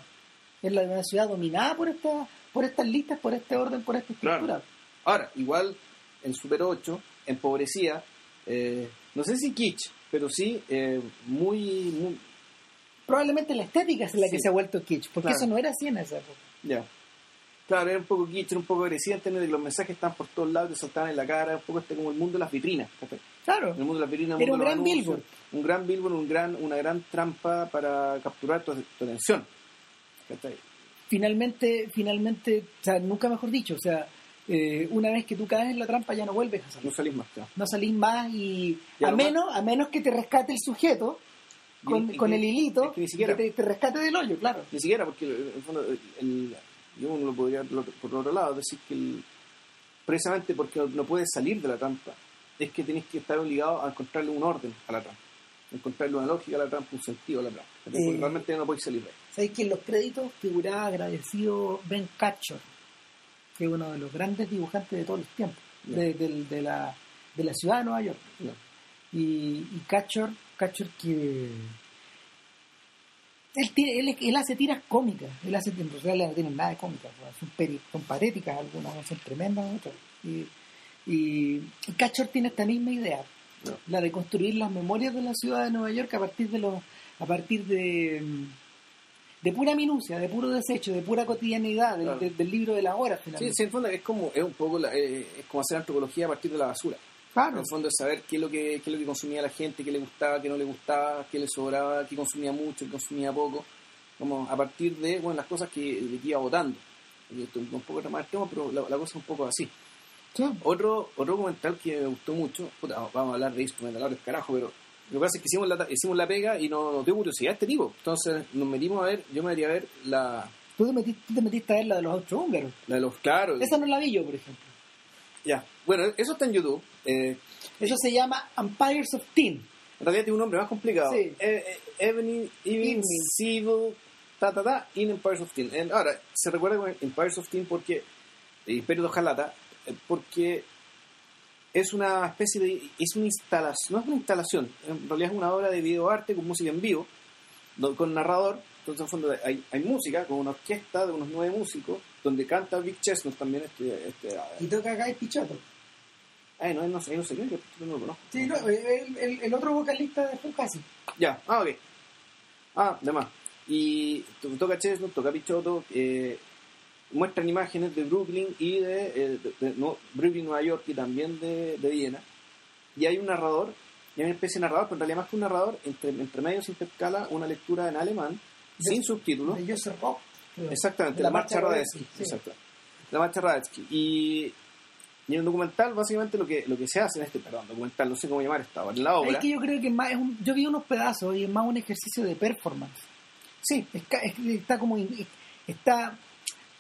es la de una ciudad dominada por esta, por estas listas, por este orden, por esta Claro. estructura. Ahora, igual en Super 8, empobrecida, eh, no sé si kitsch, pero sí eh, muy, muy Probablemente la estética es la que se ha vuelto kitsch, porque Claro. eso no era así en esa época. Ya. Claro, era un poco kitsch, era un poco agresiva en términos de que los mensajes están por todos lados, te saltaban en la cara, un poco este como el mundo de las vitrinas. Claro, El mundo de las vitrinas, Era un gran anuncios, billboard. Un gran billboard, un gran, una gran trampa para capturar tu, tu atención. finalmente, finalmente, o sea, nunca mejor dicho, o sea, eh, una vez que tú caes en la trampa ya no vuelves a salir. No salís más, claro. No salís más y Y a menos, a menos que te rescate el sujeto con, Y- y con que- el hilito, es que ni siquiera. te, te rescate del hoyo, claro. Ni siquiera, porque en el fondo, el- yo uno lo podría por otro lado decir que el- precisamente porque no puedes salir de la trampa, es que tenés que estar obligado a encontrarle un orden a la trampa, encontrarle una lógica a la trampa, un sentido a la trampa. Eh, realmente no podés salir de ahí. Sabéis que en los créditos figuraba agradecido Ben Catcher, que es uno de los grandes dibujantes de todos los tiempos, de, la, de la ciudad de Nueva York. No. Y, y Catcher, Catcher que él, tiene- él, él hace tiras cómicas, él hace en realidad no tienen nada de cómicas, son, peri- son patéticas algunas, son tremendas otras. Y, y, y Catcher tiene esta misma idea, No. la de construir las memorias de la ciudad de Nueva York a partir de los, a partir de de pura minucia, de puro desecho, de pura cotidianidad, del, Claro. del- del libro de la hora finalmente. sí, en fondo es como, es un poco la- eh, es como hacer antropología a partir de la basura. En Claro. el fondo es saber qué es lo que, qué es lo que consumía la gente, qué le gustaba, qué no le gustaba, qué le sobraba, qué consumía mucho, qué consumía poco. Como a partir de bueno, las cosas que, de que iba votando. Y esto es un poco más el tema, pero la, la cosa es un poco así. Sí. Otro, otro documental que me gustó mucho, puta, vamos a hablar de instrumentadores, carajo, pero lo que pasa es que hicimos la, hicimos la pega y nos, nos dio curiosidad este tipo. Entonces nos metimos a ver, yo me metí a ver la, Tú te metiste, tú te metiste a ver la de los austrohúngaros. La de los claros. Esa no la vi yo, por ejemplo. Ya. Bueno, eso está en YouTube. Eh, Eso se llama Empires of Teen. en realidad tiene un nombre más complicado. Sí. Eh, eh, Evening, Evening, Civil, ta, ta, ta, in Empires of Teen. Eh, ahora, se recuerda con Empires of Teen porque, eh, Imperio de Ojalata, eh, porque es una especie de, es una instalación, no es una instalación, en realidad es una obra de videoarte con música en vivo, con narrador, entonces en el fondo hay, hay música con una orquesta de unos nueve músicos, donde canta Big Chestnut también, este, este, Y toca Guy Pichotto. Ay, no, no sé, no sé que no lo conozco. Sí, no, el, el- el otro vocalista de Fugazi. Ya, ah, ok. Ah, de más. Y to- toca Chestnut, toca Pichotto, eh, muestran imágenes de Brooklyn y de, eh, de- de- no, Brooklyn, Nueva York y también de, de Viena. Y hay un narrador, y hay una especie de narrador, pero en realidad más que un narrador, entre, entre medio se intercala una lectura en alemán, sin subtítulos. Exactamente, la, marcha Radetzky, Radetzky. sí. Exacto. La marcha Radetzky. Y, y en el documental, básicamente, lo que, lo que se hace en este, perdón, documental, no sé cómo llamar esta, en la obra. Es que yo creo que más es un, yo vi unos pedazos y es más un ejercicio de performance. Sí, Es es- está como está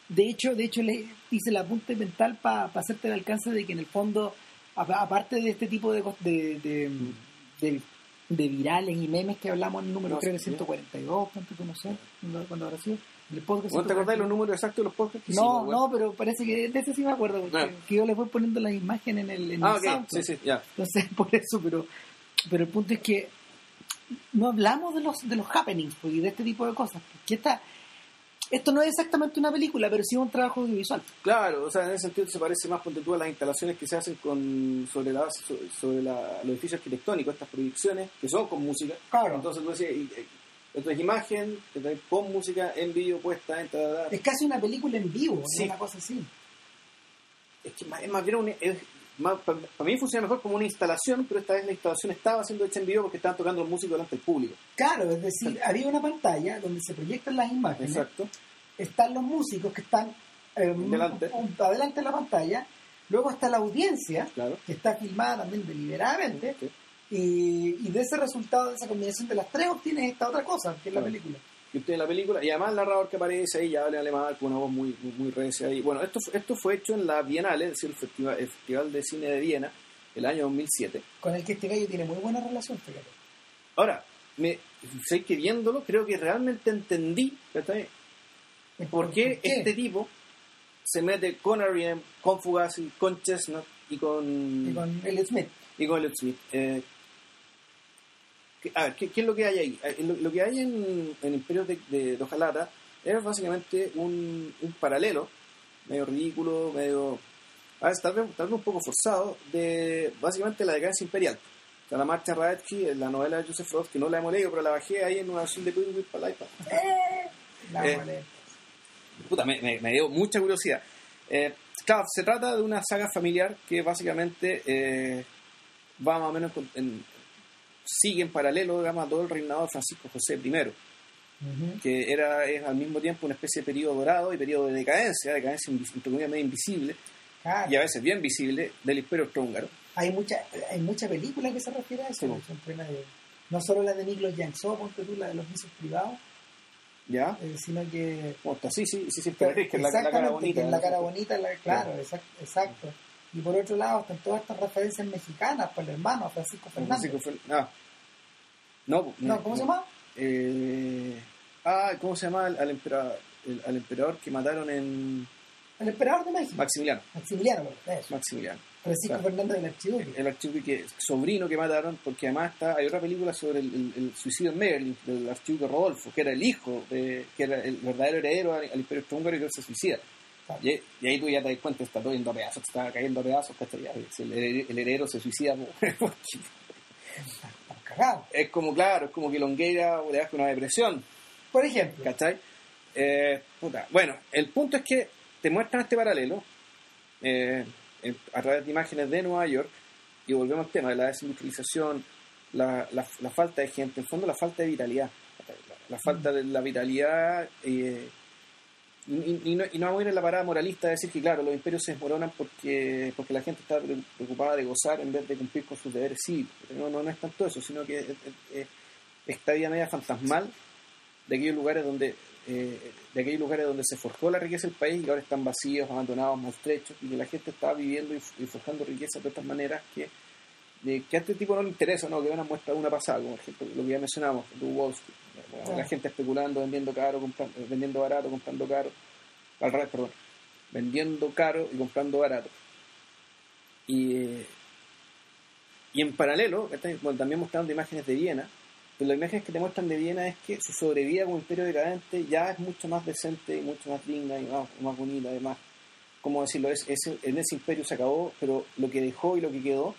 de hecho de hecho le hice la apunte mental para hacerte el alcance de que en el fondo aparte de este tipo de de, de, de- de virales y memes que hablamos en el número No, creo que sí. 142 cuánto no sé cuando, cuando habrá sido el podcast ¿No te acordás de 142. los números exactos de los podcasts? que no hicimos, güey? no pero parece que de ese sí me acuerdo porque Ah. que yo le voy poniendo las imágenes en el en Ah, el ok, SoundCloud. sí, sí, ya. Entonces, por eso, pero, pero el punto es que no hablamos de los, de los happenings pues, y de este tipo de cosas. Que está, esto no es exactamente una película, pero sí un trabajo audiovisual. Claro, o sea, en ese sentido se parece más, ponte tú, a las instalaciones que se hacen con sobre, la, sobre la, los edificios arquitectónicos, estas proyecciones, que son con música. Claro. Entonces tú decías, y- y- esto es imagen, con música, en vídeo, puesta, en. Es casi una película en vivo, Sí. una cosa así. Es que más- es más bien un... es más- para, para mí funciona mejor como una instalación, pero esta vez la instalación estaba siendo hecha en vivo porque estaban tocando los músicos delante del público. Claro, es decir, había una pantalla donde se proyectan las imágenes, Exacto. están los músicos que están eh, Delante. un- un- adelante de la pantalla, luego está la audiencia, Claro. que está filmada también deliberadamente, Sí. Y, y de ese resultado, de esa combinación de las tres, obtienes esta otra cosa, que es la Claro. película. y usted en la película, y además el narrador que aparece ahí ya habla en alemán con una voz muy, muy, muy recia. Y bueno, esto, fue- esto fue hecho en la Bienale, es decir, el Festival, el Festival de Cine de Viena, el año 2007. con el que este gallo tiene muy buena relación, fíjate. Ahora, me, sé que viéndolo, creo que realmente entendí ¿cachai? por qué este tipo se mete con R.E.M., con Fugazi, con Chestnut y con, Y con Elliot Smith. y con Elliot Smith. Eh, ¿qué, a ver, ¿qué, qué es lo que hay ahí? Eh, Lo, lo que hay en, en Imperio de, de, es básicamente un, un paralelo, medio ridículo, medio. A ver, tal vez, tal vez un poco forzado, de básicamente la decadencia imperial. O sea, la marcha Radetzky, la novela de Joseph Roth, que no la hemos leído, pero la bajé ahí en una versión de Whip para el iPad. La Eh. Puta, me, me- me dio mucha curiosidad. Eh, claro, se trata de una saga familiar que básicamente eh, va más o menos en- sigue en paralelo, digamos, a todo el reinado de Francisco José I, que era es al mismo tiempo una especie de periodo dorado y periodo de decadencia, decadencia entre comillas medio invisible Claro. y a veces bien visible del imperio austrohúngaro. Hay mucha hay mucha película que se refiere a eso. Sí. son de- no solo la de Miklos Jansó, ponte tú, la de los misos privados, ¿Ya? eh, sino que... Sí, sí, sí, sí, Emperatriz, que es la, la cara bonita. que es la cara bonita, la- claro, exact- exacto. Y por otro lado están todas estas referencias mexicanas por el hermano Francisco Fernández. Francisco Fer- ah. No, No, ¿cómo se llama? Eh, ah, ¿cómo se llama al, al emperador, el- al emperador que mataron en El emperador de México. Maximiliano? Maximiliano, eso. Maximiliano. Francisco Claro. Fernández del Archiduque. El archiduque sobrino que mataron, porque además está, hay otra película sobre el, el- el suicidio en Merlin del archiduque Rodolfo, que era el hijo, de, que era el verdadero heredero al, al imperio austrohúngaro y que se suicida. Y, y ahí tú ya te das cuenta, está todo yendo a pedazos, está cayendo a pedazos, El, heredero- el heredero se suicida porque es como, claro, es como que Longueira le das con una depresión, Por ejemplo, ¿cachai? Eh, puta. Bueno, el punto es que te muestran este paralelo eh, en- a través de imágenes de Nueva York y volvemos al tema de la desindustrialización, la, la, la falta de gente, en el fondo la falta de vitalidad, la, la falta de la vitalidad eh, y, y- no, y no vamos a ir en la parada moralista de decir que claro, los imperios se desmoronan porque, porque la gente está pre- preocupada de gozar en vez de cumplir con sus deberes cívicos. No, no, no es tanto eso, sino que es- es- es esta vida media fantasmal de aquellos lugares donde eh, de aquellos lugares donde se forjó la riqueza del país y ahora están vacíos, abandonados, maltrechos, y que la gente está viviendo y, forjando riqueza de otras maneras que, de, que a este tipo no le interesa, ¿no? que van a mostrar una pasada, como por ejemplo lo que ya mencionamos, de Wall Street, la, gente especulando, vendiendo caro, comprando, vendiendo barato, comprando caro, al revés, perdón, vendiendo caro y comprando barato. Y, eh, y en paralelo, también mostrando imágenes de Viena, pero las imágenes que te muestran de Viena es que su sobrevida como imperio decadente ya es mucho más decente y mucho más digna y más, más bonita, además. ¿Cómo decirlo? Es, es- en ese imperio se acabó, pero lo que dejó y lo que quedó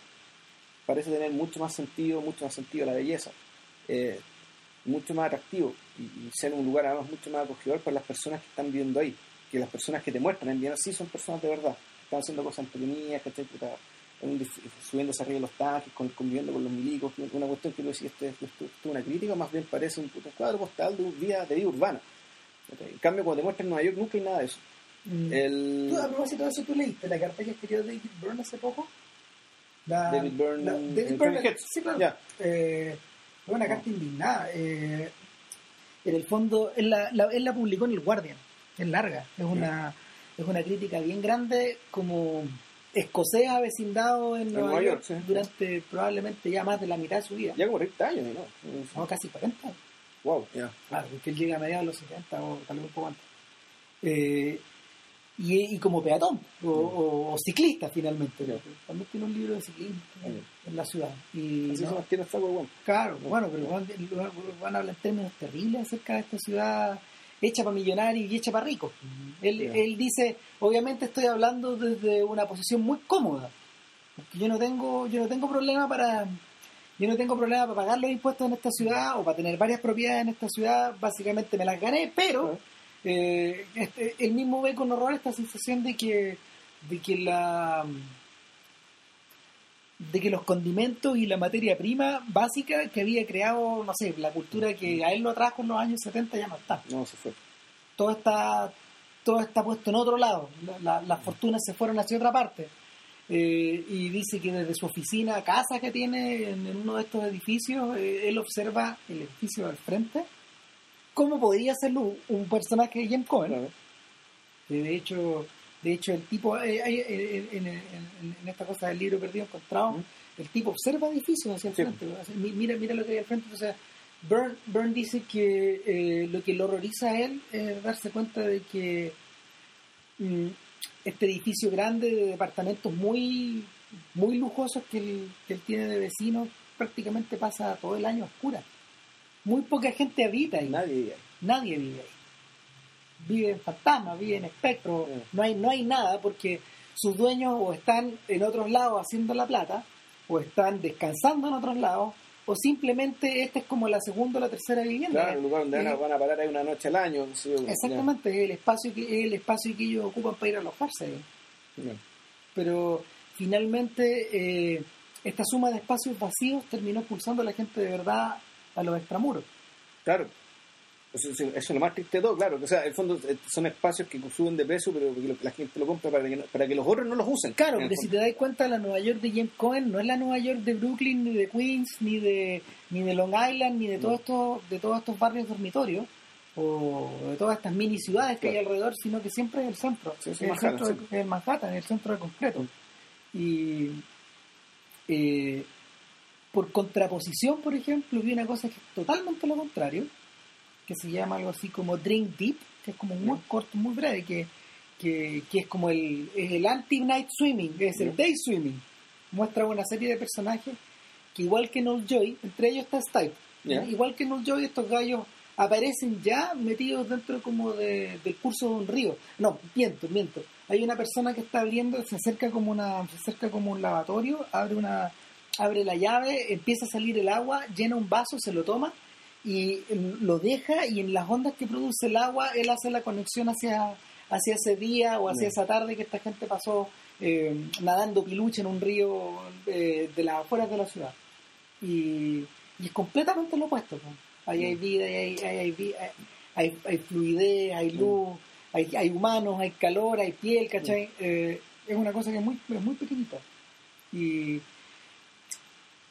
parece tener mucho más sentido, mucho más sentido la belleza. Eh, mucho más atractivo y, y ser un lugar además mucho más acogedor para las personas que están viviendo ahí. Que las personas que te muestran en Viena sí son personas de verdad. Están haciendo cosas entretenidas, un subiéndose arriba de los tanques, con, conviviendo con los milicos, una cuestión que no decía esto, esto, esto, esto es una crítica, más bien parece un, puta cuadro postal de un vida, de vida urbana. En cambio, cuando te muestran en Nueva York nunca hay nada de eso. Mm. El Tú, a propósito de eso, ¿tú leíste la carta que escribió David Byrne hace poco? La- David Byrne la- David Byrne, sí, claro. Eh, fue una carta indignada. Eh, en el fondo, él la, la- él la publicó en el Guardian. Es larga. Es una, es una crítica bien grande como escocés avecindado en Nueva, Nueva York, York, sí. durante probablemente ya más de la mitad de su vida. ya como 30 años, ¿no? No, casi 40. Wow, ya. Claro, porque él llega a mediados de los 70 o tal vez un poco antes. Eh, y, y como peatón o, o- o ciclista finalmente. También tiene un libro de ciclismo en, la ciudad. Y Así no, se saco guante. claro, bueno, pero van, van a hablar en términos terribles acerca de esta ciudad hecha para millonarios y hecha para ricos. Él, él dice, obviamente estoy hablando desde una posición muy cómoda. Porque yo no tengo, yo no tengo problema para yo no tengo problema para pagar los impuestos en esta ciudad o para tener varias propiedades en esta ciudad, básicamente me las gané, pero eh, este, él mismo ve con horror esta sensación de que de que la de que los condimentos y la materia prima básica que había creado, no sé, la cultura que a él lo trajo en los años 70 ya no está. No, se fue. Todo está todo está puesto en otro lado. La- la- las fortunas se fueron hacia otra parte. Eh, y dice que desde su oficina, casa que tiene en, en uno de estos edificios, eh, él observa el edificio del frente. ¿Cómo podría serlo un- personaje de James Cohen? Claro. que de hecho de hecho el tipo eh, eh, en, en- en- en esta cosa del libro perdido encontrado el tipo observa edificios hacia el Sí. frente mira mira lo que hay al frente o sea Byrne, Byrne dice que eh, lo que lo horroriza a él es darse cuenta de que mm, este edificio grande de departamentos muy muy lujosos que él, que él tiene de vecinos prácticamente pasa todo el año a oscuras muy poca gente habita ahí Nadie vive ahí. nadie vive ahí. Vive en fantasmas, vive en espectros, Sí. no hay, no hay nada porque sus dueños o están en otros lados haciendo la plata, o están descansando en otros lados, o simplemente esta es como la segunda o la tercera vivienda. Claro, el lugar donde van a, Eh, van a parar ahí una noche al año. yo. Exactamente, es el espacio que es el espacio que ellos ocupan para ir a alojarse. Ya, ya. Pero finalmente eh, esta suma de espacios vacíos terminó expulsando a la gente de verdad a los extramuros. Claro. Eso, eso- es lo más triste de todo, claro. que, O sea, en el fondo eh, son espacios que suben de precio, pero lo- la gente lo compra para que, no- para que los otros no los usen. Claro, porque si te das cuenta, la Nueva York de James Cohen no es la Nueva York de Brooklyn, ni de Queens, ni de ni de Long Island, ni de todos estos de todos estos barrios dormitorios o de todas estas mini ciudades que hay alrededor, sino que siempre es el centro, Sí, es el Manhattan, centro sí. de, es Manhattan, el centro de concreto. Y eh, por contraposición, por ejemplo, vi una cosa que es totalmente lo contrario, que se llama algo así como Drink Deep, que es como muy corto, muy breve, que, que, que es como el, es el anti-night swimming, es el day swimming. Muestra una serie de personajes que igual que Noel Joy, entre ellos está Stipe, igual que Noel Joy, estos gallos aparecen ya metidos dentro como de, del curso de un río. No, miento, miento. Hay una persona que está abriendo, se acerca como una, se acerca como un lavatorio, abre una, abre la llave, empieza a salir el agua, llena un vaso, se lo toma y mm, lo deja y en las ondas que produce el agua él hace la conexión hacia, hacia ese día o hacia esa tarde que esta gente pasó eh, nadando piluche en un río eh, de las afueras de la ciudad. Y, y es completamente lo opuesto. pues. Ahí hay vida, ahí hay, ahí hay, hay, hay fluidez, hay luz, hay, hay humanos, hay calor, hay piel, ¿cachai? Eh, es una cosa que es muy, es muy pequeñita. Y,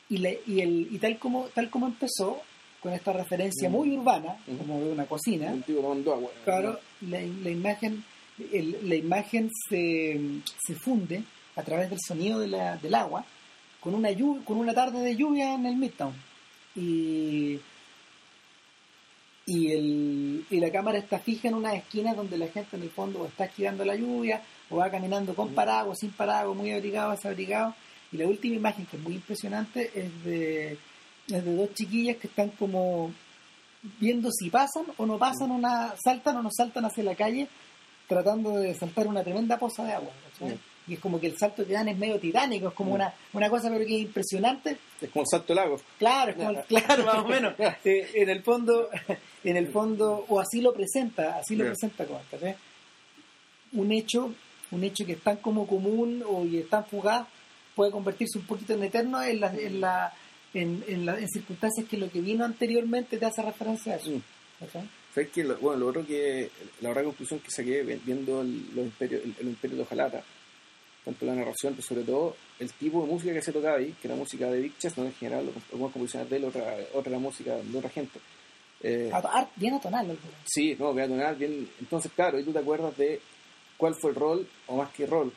y, la- y, el, y tal como tal como empezó con esta referencia muy urbana, como de una cocina, Un tipo tomando agua. claro, la, la imagen el- la imagen se, se funde a través del sonido de la- del agua con una llu- con una tarde de lluvia en el Midtown y y, el, y la cámara está fija en una esquina donde la gente en el fondo está esquivando la lluvia o va caminando con paraguas, sin paraguas, muy abrigado, desabrigado. Y la última imagen, que es muy impresionante, es de, es de dos chiquillas que están como viendo si pasan o no pasan, una saltan o no saltan hacia la calle, tratando de saltar una tremenda poza de agua. Mm. Y es como que el salto que dan es medio titánico, es como una, una cosa pero que es impresionante, Es como el salto del lago. Claro, es como- Ya. claro, más o menos. Eh, en el fondo, en el fondo, o así lo presenta, así lo presenta Cohen, ¿cachai? Un hecho, un hecho que es tan como común o y es tan fugaz, puede convertirse un poquito en eterno en la, en la, en, en la- en circunstancias que lo que vino anteriormente te hace referencia a eso. Mm. ¿Sabes que lo, bueno, lo otro que, la verdad conclusión que saqué vi- viendo el, los imperios, el, el Imperio de Ojalata, tanto la narración, pero sobre todo el tipo de música que se tocaba ahí, que era música de Big Chess, no en general, algunas composiciones de él, otra, otra música de otra gente. Eh, Ato- ar- Bien atonal. sí, no, voy a tonar bien. Entonces, claro, y tú te acuerdas de cuál fue el rol, o más que rol,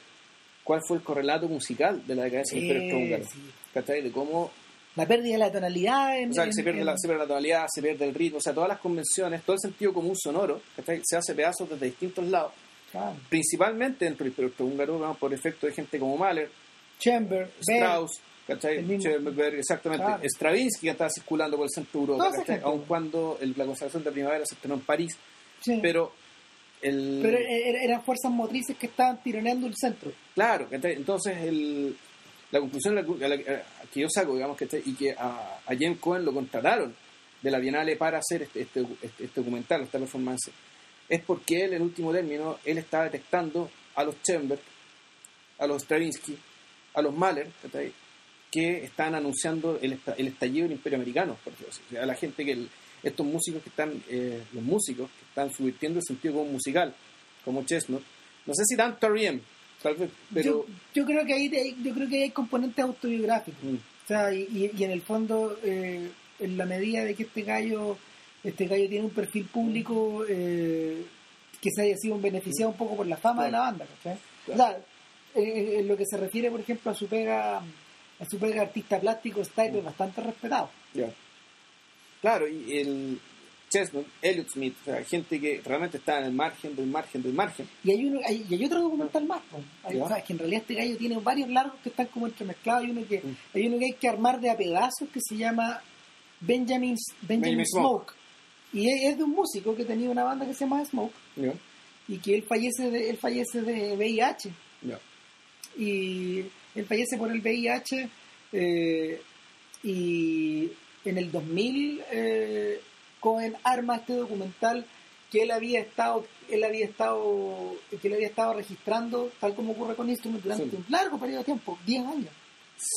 cuál fue el correlato musical de la decadencia del Imperio Austrohúngaro. ¿Cachai? De cómo La pérdida de la tonalidad en, O sea, que en- se pierde, en- la, se pierde la tonalidad, se pierde el ritmo, o sea, todas las convenciones, todo el sentido común sonoro, ¿cachai? se hace pedazos desde distintos lados, claro. principalmente dentro del imperio austrohúngaro, ¿no? por efecto de gente como Mahler, Chamber, Strauss, ¿cachai? exactamente, Claro. Stravinsky que estaba circulando por el centro de Europa, aun cuando el- la consagración de primavera se estrenó en París, sí. pero el... Pero er- eran fuerzas motrices que estaban tironeando el centro. Claro, entonces el, la conclusión a la- a la- a que yo saco, digamos, ¿cachai? y que a, a James Cohen lo contrataron de la Bienale para hacer este, este, este- este documental, esta performance, es porque él, en último término, él está detectando a los Schoenberg, a los Stravinsky, a los Mahler, que están anunciando el, el estallido del imperio americano, por. O sea, a la gente que el- estos músicos que están, eh, los músicos que están subvirtiendo el sentido musical, como Chestnut, no sé si tanto R.E.M., tal vez, pero... yo, yo creo que ahí hay- yo creo que hay componentes autobiográficos. Mm. O sea, y, y- en el fondo, eh, en la medida de que este gallo, este gallo tiene un perfil público eh, que se haya sido beneficiado un poco por la fama de la banda, ¿cachai? O sea, en lo que se refiere, por ejemplo, a su pega, a su pega artista plástico, Stipe es bastante respetado. Claro, y el Chestnut, Elliot Smith, o sea, gente que realmente está en el margen del margen del margen. Y hay, uno, hay, y hay otro documental más, po. Hay- o sea, que en realidad este gallo tiene varios largos que están como entremezclados. Hay uno que, Mm. hay uno que hay que armar de a pedazos que se llama Benjamin, Benjamin Benjamin Smoke. Y es, es de un músico que tenía una banda que se llama Smoke y que él fallece de, él fallece de VIH. Y él fallece por el VIH eh, y en el 2000 eh, Cohen arma este documental que él había estado él había estado que él había estado registrando tal como ocurre con Instrument durante Sí. un largo periodo de tiempo 10 años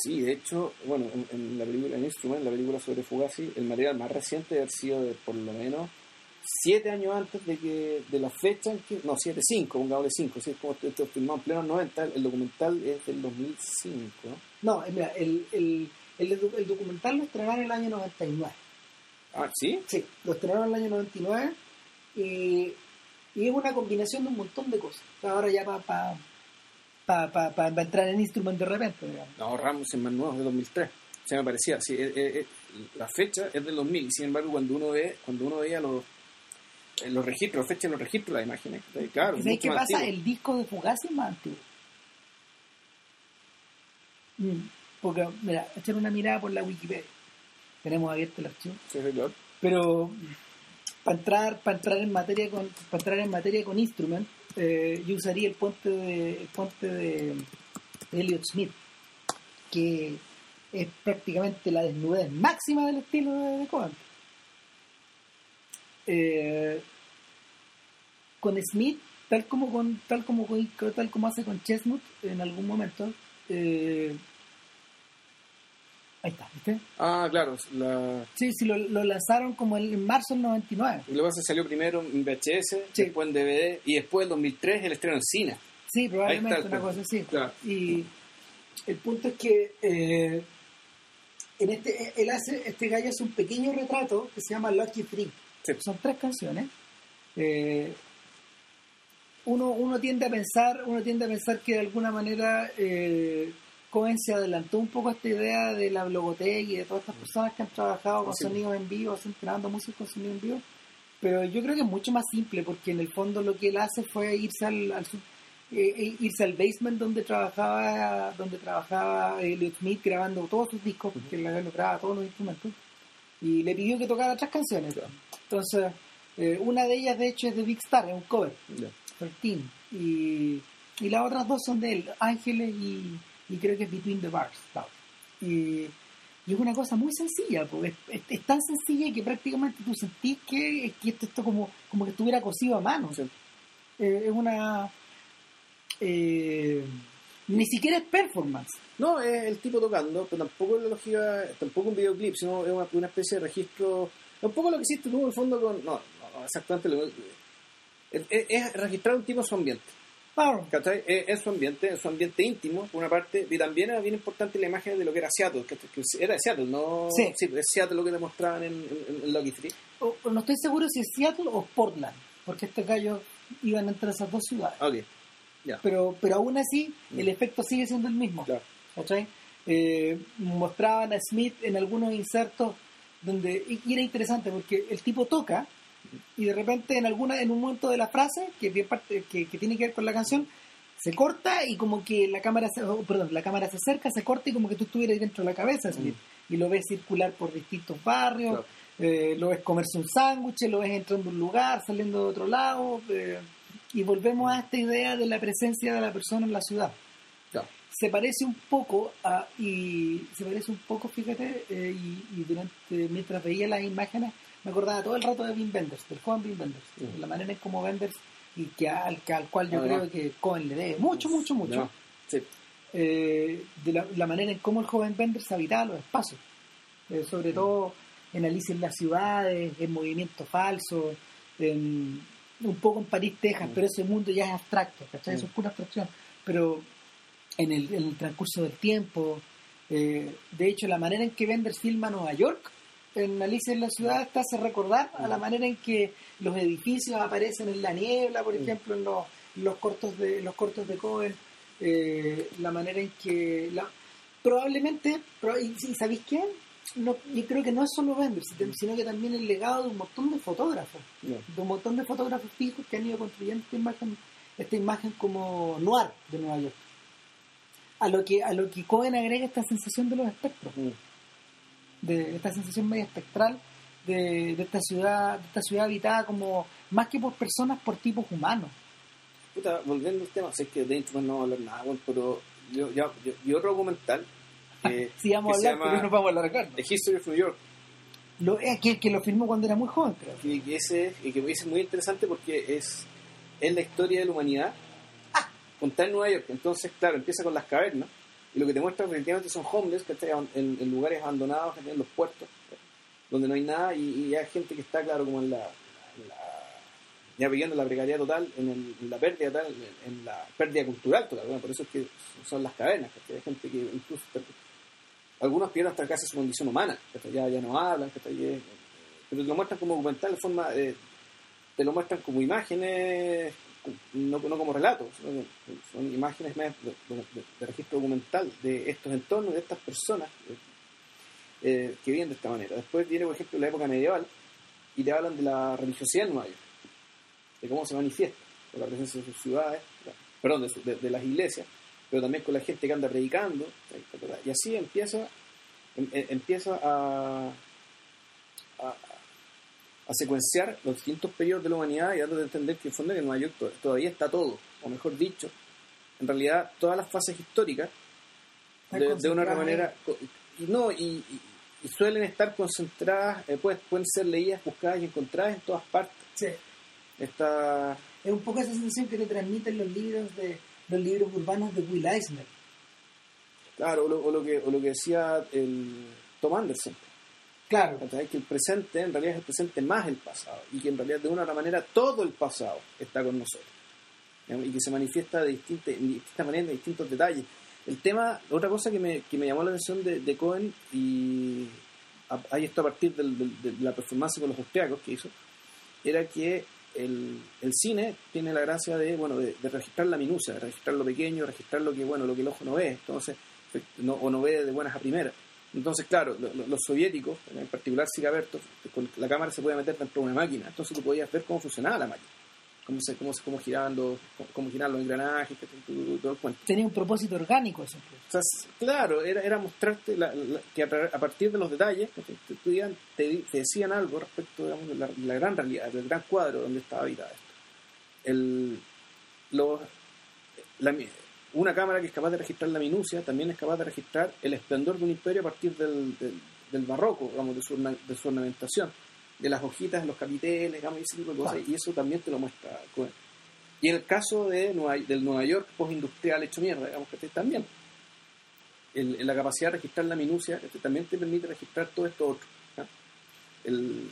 Sí, de hecho, bueno, en, en la película, en Instrument, la película sobre Fugazi, el material más reciente debe haber sido de por lo menos siete años antes de que de la fecha en que, no, siete, cinco, pongámosle cinco, si es como esto, filmado en pleno 90, el documental es del 2005, ¿no? no eh, mira el, el, el, el documental lo estrenaron en el año 99 Ah, ¿sí? sí lo estrenaron en el año 99 y, y es una combinación de un montón de cosas ahora ya para pa, pa, pa, pa- pa entrar en Instrument de repente digamos. No, Ramos es más nuevo, es de 2003. Se me parecía, sí, eh, eh, eh, la fecha es del 2000, sin embargo, cuando uno ve, cuando uno veía los, eh, los registros, fecha de los registros, las imágenes, eh, claro, ¿Y es ¿Sabes mucho qué pasa? antiguo. El disco de Fugazi es más antiguo. Mm, Porque, mira, echar una mirada por la Wikipedia. Tenemos abierto el archivo. Sí, claro. Pero para entrar, para entrar en materia con, para entrar en materia con Instrument, eh, yo usaría el puente de, el puente de Elliot Smith, que es prácticamente la desnudez máxima del estilo de, de Cohen. Eh, con Smith, tal como con, tal como con- tal como hace con Chestnut en algún momento, eh, ahí está, ¿viste? Ah, claro, la, Sí, sí, lo, lo lanzaron como el- en marzo del 99. lo que pasa es que salió primero en VHS, Sí. después en DVD, y después en 2003 el estreno en cine. Sí, probablemente está una cosa así. Claro. Y el punto es que eh, en este, él hace, este gallo hace un pequeño retrato que se llama Lucky Three. Sí. Son tres canciones. Eh, uno, uno tiende a pensar, uno tiende a pensar que de alguna manera eh, Cohen se adelantó un poco a esta idea de la Blogotech y de todas estas personas que han trabajado con Sí. sonidos en vivo, grabando música con sonido en vivo. Pero yo creo que es mucho más simple porque en el fondo lo que él hace fue irse al, al eh, eh, irse al basement donde trabajaba donde trabajaba Elliot Smith grabando todos sus discos porque él lo grababa todos los instrumentos y le pidió que tocara tres canciones entonces eh, una de ellas de hecho es de Big Star es un cover Ya. 13 y, y las otras dos son de él Ángeles y, y creo que es Between the Bars claro. y, es una cosa muy sencilla porque es, tan sencilla que prácticamente tú sentís que, que esto, esto como, como que estuviera cosido a mano eh, es una eh, ni siquiera es performance No, es el tipo tocando, pero tampoco es la lógica, tampoco un videoclip, sino es una, una especie de registro. Un poco lo que hiciste tú en el fondo con. No, no, exactamente lo es, es- es registrar un tipo su ambiente. Claro. ¿cachai? Es, es su ambiente, es su ambiente íntimo, por una parte, y también era bien importante la imagen de lo que era Seattle, que, que era Seattle, no. Sí. es Seattle lo que demostraban en, en, en Lucky Three. O- o no estoy seguro si es Seattle o Portland porque estos gallos iban entre esas dos ciudades Ok, ya. pero pero aún así Mm. el efecto sigue siendo el mismo Claro. ¿cachai? Eh, mostraban a Smith en algunos insertos donde y era interesante porque el tipo toca y de repente en alguna en un momento de la frase que, bien parte- que, que tiene que ver con la canción se corta y como que la cámara se, oh, perdón la cámara se acerca se corta y como que tú estuvieras dentro de la cabeza de Smith y lo ves circular por distintos barrios Claro. eh, lo ves comerse un sándwich lo ves entrando a un lugar saliendo de otro lado eh, y volvemos a esta idea de la presencia de la persona en la ciudad Claro. se parece un poco a y se parece un poco fíjate eh, y, y durante mientras veía las imágenes me acordaba todo el rato de Wim Wenders del joven Wim Wenders Mm. la manera en como Wenders y que al, que al cual yo creo que Cohen le debe mucho mucho mucho Ya. Sí. eh, de la, la manera en cómo el joven Wenders habitaba los espacios Eh, sobre todo en Alicia en las ciudades en Movimiento Falso en, un poco en París, Texas Mm. pero ese mundo ya es abstracto ¿cachai? eso Mm. es pura abstracción pero en el, en el transcurso del tiempo. eh, de hecho, la manera en que Benders filma Nueva York en Alicia en la ciudad te hace recordar a la manera en que los edificios aparecen en la niebla, por Mm. ejemplo, en los, los cortos de los cortos de Cohen, eh, la manera en que la, probablemente, pro- y, y ¿sabéis qué? No, yo creo que no es solo Benders, sino que también el legado de un montón de fotógrafos de un montón de fotógrafos fijos que han ido construyendo esta imagen, esta imagen como noir de Nueva York. A lo que, a lo que Cohen agrega esta sensación de los espectros, Mm. De esta sensación media espectral de, de esta ciudad, de esta ciudad habitada como más que por personas, por tipos humanos. Puta, volviendo al tema, sé que de Instrument no vamos a hablar nada, bueno, pero yo, yo, yo, y otro documental que, Sí, vamos a que se hablar, pero no vamos a alargar. ¿no? The History of New York, Lo, es que, que lo filmó cuando era muy joven, creo. y que ese y que es muy interesante porque es, es la historia de la humanidad contada en Nueva York. Entonces, claro, empieza con las cavernas y lo que te muestra efectivamente son homeless que están en, en lugares abandonados, en los puertos, donde no hay nada y, hay gente que está, claro, como en la, ya viviendo la precariedad total, en, el- la pérdida total, en, la pérdida cultural total. Bueno, por eso es que son las cavernas, que hay gente que incluso algunos pierden hasta casi su condición humana, ¿cachai? ya, ya no hablan, ¿cachai? Eh, pero te lo muestran como documental, de forma, eh, te lo muestran como imágenes, no, como relatos, sino son imágenes de, de- de registro documental de estos entornos, de estas personas eh, eh, que viven de esta manera. Después viene, por ejemplo, la época medieval y te hablan de la religiosidad en Nueva York, de cómo se manifiesta, con la presencia de sus ciudades, perdón, de, de- de las iglesias, pero también con la gente que anda predicando, y así empieza, em- em- empieza a, a secuenciar los distintos periodos de la humanidad y dando a entender que en fondo que en Nueva York to- todavía está todo, o mejor dicho, en realidad todas las fases históricas de, de una manera y no y, y- y suelen estar concentradas eh, pues, pueden ser leídas buscadas y encontradas en todas partes Sí. Esta, Es un poco esa sensación que te transmiten los libros de los libros urbanos de Will Eisner. claro o lo, o lo que o lo que decía el Tom Anderson Claro. que el presente en realidad es el presente más el pasado y que en realidad de una otra manera todo el pasado está con nosotros y que se manifiesta de distintas, de distintas maneras, de distintos detalles. El tema, otra cosa que me, que me llamó la atención de, Cohen, y ahí está a partir del- de la performance con los austriacos que hizo, era que el, el cine tiene la gracia de, bueno, de, de registrar la minucia, de registrar lo pequeño, registrar lo que, bueno, lo que el ojo no ve, entonces, no, o no ve de buenas a primeras. Entonces, claro, lo- lo- los soviéticos, en particular Sigabertov, con la cámara se podía meter dentro de una máquina, entonces tú podías ver cómo funcionaba la máquina, cómo se, cómo, se- cómo giraban los, cómo, giraban los engranajes, que, todo el cuento. Tenía un propósito orgánico eso. O sea, s- claro, era, era mostrarte la- la- que a, partir de los detalles que te, te- te te decían algo respecto digamos, de la, la gran realidad, del gran cuadro donde estaba habitada esto. El, los- la una cámara que es capaz de registrar la minucia también es capaz de registrar el esplendor de un imperio a partir del, del, del barroco, digamos, de su, de su ornamentación, de las hojitas, los capiteles, digamos, y ese tipo de cosas, y eso también te lo muestra Cohen. Y en el caso de Nueva- del Nueva York postindustrial hecho mierda, digamos que también el- la capacidad de registrar la minucia este, también te permite registrar todo esto otro. El,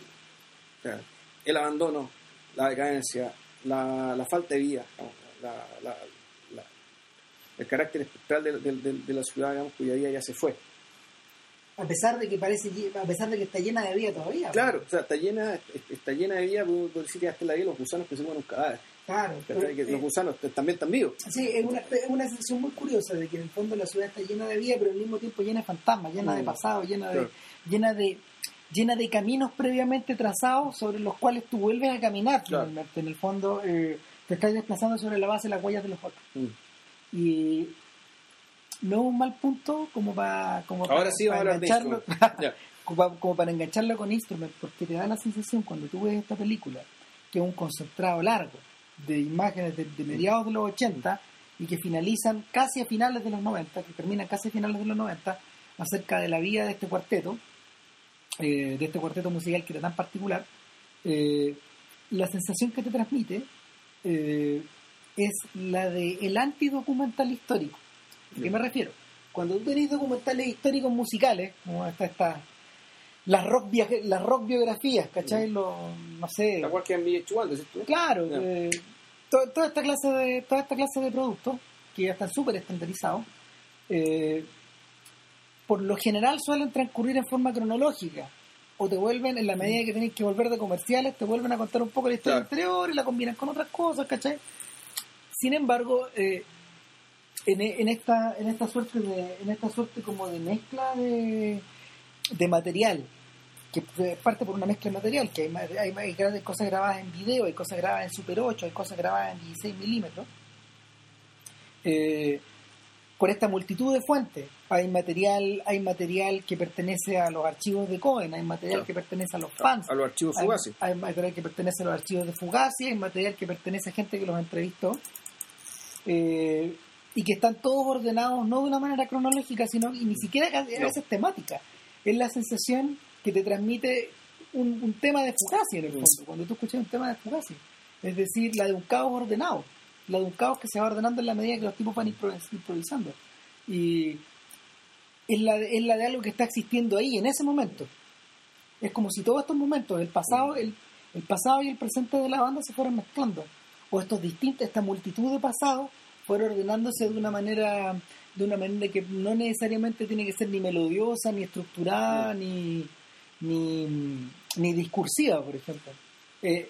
o sea, el abandono, la decadencia, la, la falta de vida, digamos, la- la- el carácter espectral de, de- de- de la ciudad, digamos, cuya vida ya se fue. A pesar de que parece, a pesar de que está llena de vida todavía. Claro, o sea, está llena, está llena de vida, puedo puedo decir que hasta la vida los gusanos que se mueren un cadáver. Claro. los eh, gusanos también están vivos. Sí, es una, es una sensación muy curiosa de que en el fondo la ciudad está llena de vida, pero al mismo tiempo llena de fantasmas, llena de Mm. pasado, llena de, Claro. llena de llena de caminos previamente trazados sobre los cuales tú vuelves a caminar Claro. En el fondo eh, te estás desplazando sobre la base de las huellas de los otros. Mm. Y no es un mal punto como para como Ahora para, sí engancharlo, como, para, como para engancharlo con Instrument, porque te da la sensación cuando tú ves esta película que es un concentrado largo de imágenes de, de mediados de los 80 y que finalizan casi a finales de los 90, que terminan casi a finales de los 90, acerca de la vida de este cuarteto, eh, de este cuarteto musical que era tan particular, eh, la sensación que te transmite eh, es la de el antidocumental histórico. ¿A qué me refiero? Cuando tú tenés documentales históricos musicales, como esta, esta las rock las rock biografías, ¿cachai? Los, no sé, La cual que han VH1, decís tú. Claro, eh, to- toda esta clase de toda esta clase de productos que ya están súper estandarizados, eh, por lo general suelen transcurrir en forma cronológica o te vuelven en la medida que tenés que volver de comerciales te vuelven a contar un poco la historia Claro. anterior y la combinan con otras cosas, ¿cachai? Sin embargo, eh, en, en esta en esta suerte de en esta suerte como de mezcla de, de material que parte por una mezcla de material, que hay, hay, hay grandes cosas grabadas en video, hay cosas grabadas en Super 8, hay cosas grabadas en 16 milímetros. Eh, por esta multitud de fuentes, hay material, hay material que pertenece a los archivos de Cohen, hay material Claro. que pertenece a los fans, A los archivos hay, fugaces. hay material que pertenece a los archivos de Fugazi, hay material que pertenece a gente que los entrevistó, eh, y que están todos ordenados no de una manera cronológica, sino y ni siquiera a veces temática. Es la sensación que te transmite un, un tema de Fugazi en el fondo, cuando tú escuchas un tema de Fugazi. Es decir, la de un caos ordenado, la de un caos que se va ordenando en la medida que los tipos van improvis- improvisando. Y es la, de, es la de algo que está existiendo ahí, en ese momento. Es como si todos estos momentos, el pasado, el, el pasado y el presente de la banda se fueran mezclando. O estos distintos, esta multitud de pasados fueron ordenándose de una manera, de una manera que no necesariamente tiene que ser ni melodiosa, ni estructurada, ni, ni, ni discursiva, por ejemplo. Eh,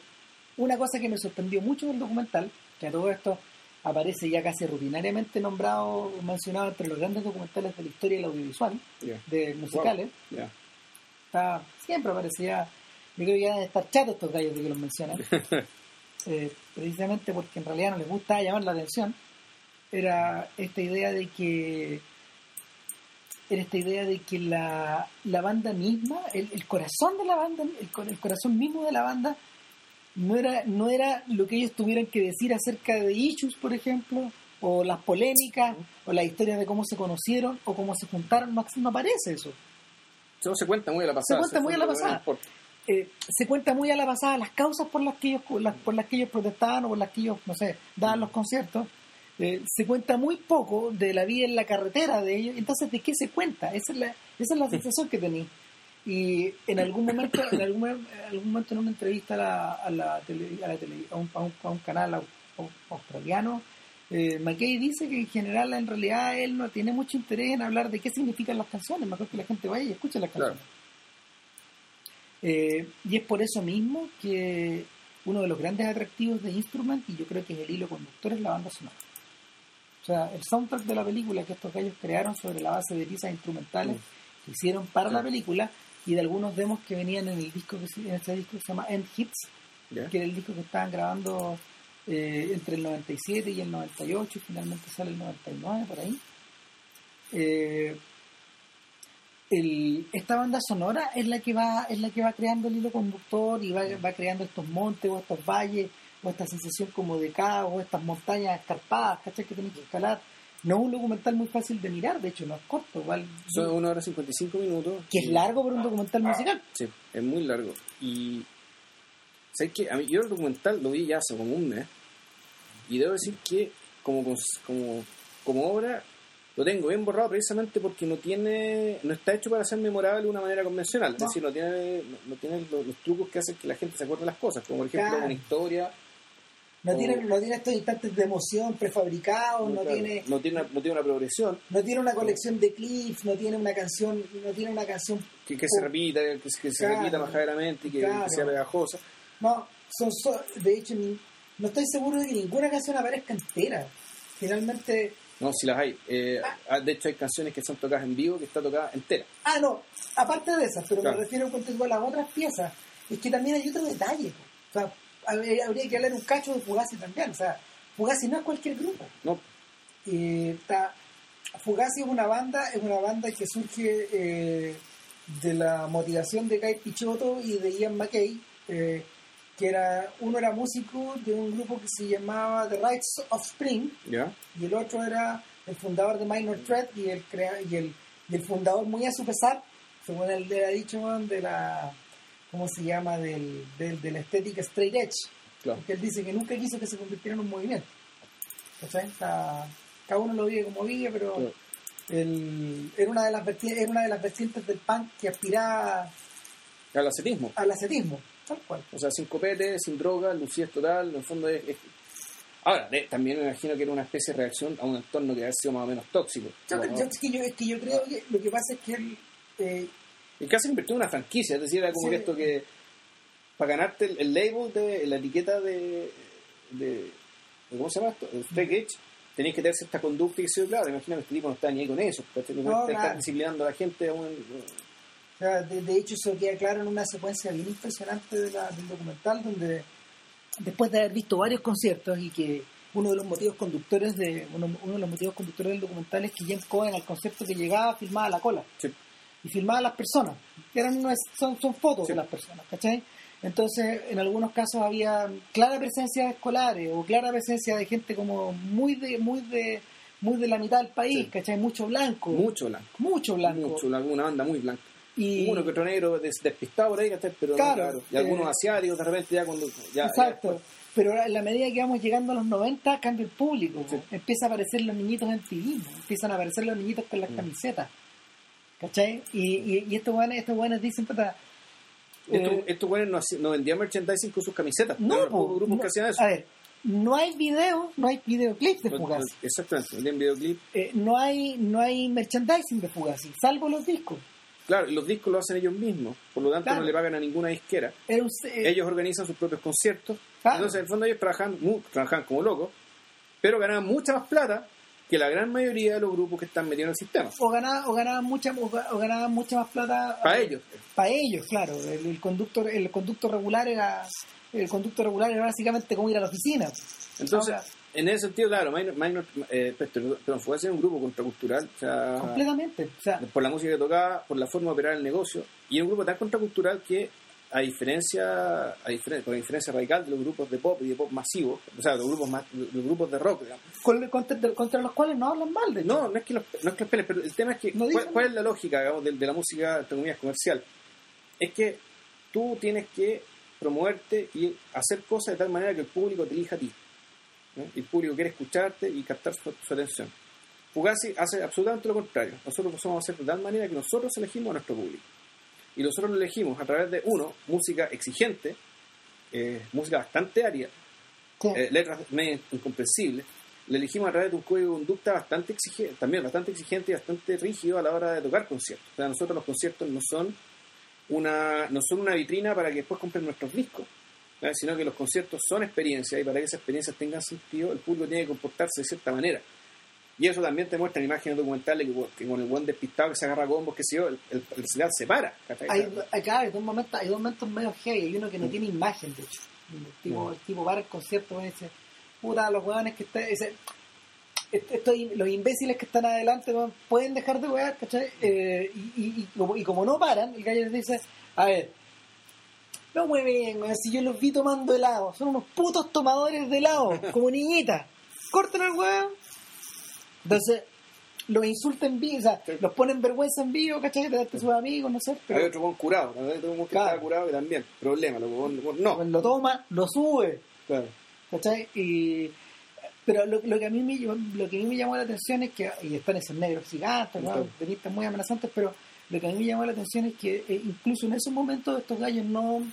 una cosa que me sorprendió mucho del documental, que a todo esto aparece ya casi rutinariamente nombrado, mencionado entre los grandes documentales de la historia del audiovisual, de musicales, Ya. está, siempre aparecía, yo creo que ya estar chatos estos gallos de que los mencionan, Eh, precisamente porque en realidad no les gusta llamar la atención, era esta idea de que era esta idea de que la, la banda misma, el, el corazón de la banda, el, el corazón mismo de la banda, no era, no era lo que ellos tuvieran que decir acerca de Issues, por ejemplo, o las polémicas, o las historias de cómo se conocieron, o cómo se juntaron, no, no aparece eso. Eso se cuenta muy a la pasada. cuenta muy a la no pasada. eh, se cuenta muy a la pasada las causas por las que ellos las- por las que ellos protestaban o por las que ellos no sé daban los conciertos eh, se cuenta muy poco de la vida en la carretera de ellos. Entonces de qué se cuenta esa es la esa es la sensación que tenía. Y en algún momento en algún, algún momento en una entrevista a la, a la tele- a, la tele- a un, a un- a un canal au- au- australiano Eh, McKay dice que en general, en realidad, él no tiene mucho interés en hablar de qué significan las canciones, mejor que la gente vaya y escuche las canciones. Eh, y es por eso mismo que uno de los grandes atractivos de Instrument, y yo creo que es el hilo conductor, es la banda sonora. Sea, el soundtrack de la película que estos gallos crearon sobre la base de piezas instrumentales Mm. que hicieron para la película y de algunos demos que venían en el disco que se- en este disco que se llama End Hits, que era el disco que estaban grabando eh, entre el 97 y el 98 y finalmente sale el 99 por ahí. Eh, el- esta banda sonora es la que va es la que va creando el hilo conductor y va, va creando estos montes o estos valles o esta sensación como de caos o estas montañas escarpadas ¿cachai? que tienes que escalar no es un documental muy fácil de mirar de hecho no es corto igual Son una hora 55 minutos. que es largo por un documental musical Sí, es muy largo. Y. ¿Sabes qué? A mí, yo el documental lo vi ya hace como un mes. Y debo decir que, como, como, como obra, lo tengo bien borrado precisamente porque no tiene no está hecho para ser memorable de una manera convencional. Es No. decir, no tiene, no, no tiene los, los trucos que hacen que la gente se acuerde de las cosas. Como por ejemplo Claro. una historia. No o- tiene no tiene estos instantes de emoción prefabricados no claro, tiene no tiene, una, no tiene una progresión no tiene una colección de clips no tiene una canción no tiene una canción que, que se repita, que, se- que se Claro. repita majaderamente y que, que Claro. sea pegajosa. No, son, son- de hecho, no estoy seguro de que ninguna canción aparezca entera. Finalmente, No, si las hay. Eh, ah, de hecho, hay canciones que son tocadas en vivo que está tocada entera. ah, no, aparte de esas, pero Claro. me refiero a las otras piezas, es que también hay otro detalle. O sea, habría, habría que hablar un cacho de Fugazi también. O sea, Fugazi no es cualquier grupo. No, Eh, está- Fugazi es una banda, es una banda que surge eh, de la motivación de Guy Pichotto y de Ian McKay, eh, que era, uno era músico de un grupo que se llamaba The Rights of Spring, ¿ya? y el otro era el fundador de Minor Threat y el, crea- y el, y el fundador, muy a su pesar, según él le ha dicho, de la, ¿cómo se llama?, del, del, de la estética straight edge. Claro. Porque él dice que nunca quiso que se convirtiera en un movimiento. ¿Cachai? Está- cada uno lo vive como vive, pero Claro. el- era, una de las era una de las vertientes del punk que aspiraba Al ascetismo. al ascetismo, tal cual. O sea, sin copete, sin droga, lucidez total, en el fondo es... es- Ahora, de- también me imagino que era una especie de reacción a un entorno que había sido más o menos tóxico. Yo- yo- es, que yo, es que yo creo que lo que pasa es que él, eh, Y casi convirtió en una franquicia, es decir, era como Sí. que esto que... Para ganarte el, el label, de la etiqueta de, de, de- ¿Cómo se llama esto? El straight edge. Tenéis que tener cierta conducta y que claro, me imagino que este tipo no está ni ahí con eso. ¿cachai? No, está disciplinando a la gente a un- O sea, de, de hecho, eso queda claro en una secuencia bien impresionante de la- del documental, donde después de haber visto varios conciertos y que uno de los motivos conductores de uno, uno de los motivos conductores del documental es que James Cohen al concierto que llegaba filmaba la cola Sí. Y filmaba a las personas, eran unas- son, son fotos Sí. de las personas, ¿cachai? Entonces, en algunos casos había clara presencia de escolares o clara presencia de gente como muy de muy de muy de la mitad del país, Sí. ¿cachai? Mucho blanco, Mucho blanco. mucho blanco. Mucho blanco, una banda muy blanca. y uno que otro negro des- despistado por ahí, ¿cachai? pero no, Claro. Y algunos eh, asiáticos de repente ya cuando... Ya, Exacto. ya- Pero en la medida que vamos llegando a los 90, cambia el público. Sí. Empieza a aparecer los niñitos en TV. Empiezan a aparecer los niñitos con Mm. las camisetas. ¿Cachai? Y, y, y estos buenos estos buenos dicen, puta, estos, eh, estos güeyes no, no vendían merchandising con sus camisetas. no, po, grupos no, que hacían eso. A ver, no hay video, no hay videoclips de No- Fugazi. Exactamente, vendían videoclip. Eh, no hay no hay merchandising de Fugazi, salvo los discos. Claro, los discos lo hacen ellos mismos, por lo tanto Claro. no le pagan a ninguna disquera. Eh, ellos organizan sus propios conciertos. Claro. Entonces, en el fondo, ellos trabajan, trabajan como locos, pero ganaban mucha más plata que la gran mayoría de los grupos que están metidos en el sistema. o ganaban, o ganaban mucha o ga- o ganaban mucha más plata Para ellos. para ellos, claro. El, el conductor el conducto regular era el conducto regular era básicamente como ir a la oficina. Entonces, Ahora, en ese sentido, claro, Minor, Minor, eh, pero, pero fue a ser un grupo contracultural, o sea, completamente. O sea, por la música que tocaba, por la forma de operar el negocio, y es un grupo tan contracultural que, a diferencia, a diferen- con la diferencia radical de los grupos de pop y de pop masivos, o sea, los grupos, más, los grupos de rock, digamos, con- contra, contra los cuales no hablan mal, de. No, no es que los, no es que los peleen, pero el tema es que No ¿cuál, es la lógica digamos, de, de la música entre comillas, comercial? Es que tú tienes que promoverte y hacer cosas de tal manera que el público te elija a ti. ¿no? El público quiere escucharte y captar su, su atención. Fugazi hace absolutamente lo contrario. Nosotros lo somos hacer de tal manera que nosotros elegimos a nuestro público. Y nosotros lo elegimos a través de, uno, música exigente, eh, música bastante Sí. eh, letras medio incomprensibles la elegimos a través de un código de conducta bastante exigente, también bastante exigente y bastante rígido a la hora de tocar conciertos. O sea, nosotros los conciertos no son una, no son una vitrina para que después compren nuestros discos, sino que los conciertos son experiencias y para que esas experiencias tengan sentido, el público tiene que comportarse de cierta manera. Y eso también te muestra en imágenes documentales que, que con el buen despistado que se agarra combos, que se yo, el, el, el ciudad se para. Hay, claro, hay dos momentos, hay dos momentos medio heavy. Hay uno que no Mm. tiene imagen, de hecho. El tipo, Mm. el tipo para el concierto y dice, puta, los hueones que están... Ese, est- estoy, los imbéciles que están adelante pueden dejar de wear, ¿cachai? Eh, y, y, y como, y como no paran, el gallo les dice, a ver, no mueven, si yo los vi tomando helado, son unos putos tomadores de helado, como niñitas, corten al weón. Entonces, los insulta en vivo, o sea, Sí. los ponen vergüenza en vivo, ¿cachai? Delante de sus amigos, no sé, pero Hay otro buen curado, hay otro buen que Claro. estaba curado que también, problema, lo, lo- no, lo toma, lo sube. claro. ¿cachai? Y, pero lo, lo que a mí me lo que a mí me llamó la atención es que y están esos negros gigantes, ¿no? Tenistas muy amenazantes, pero lo que a mí me llamó la atención es que eh, incluso en esos momentos estos gallos no,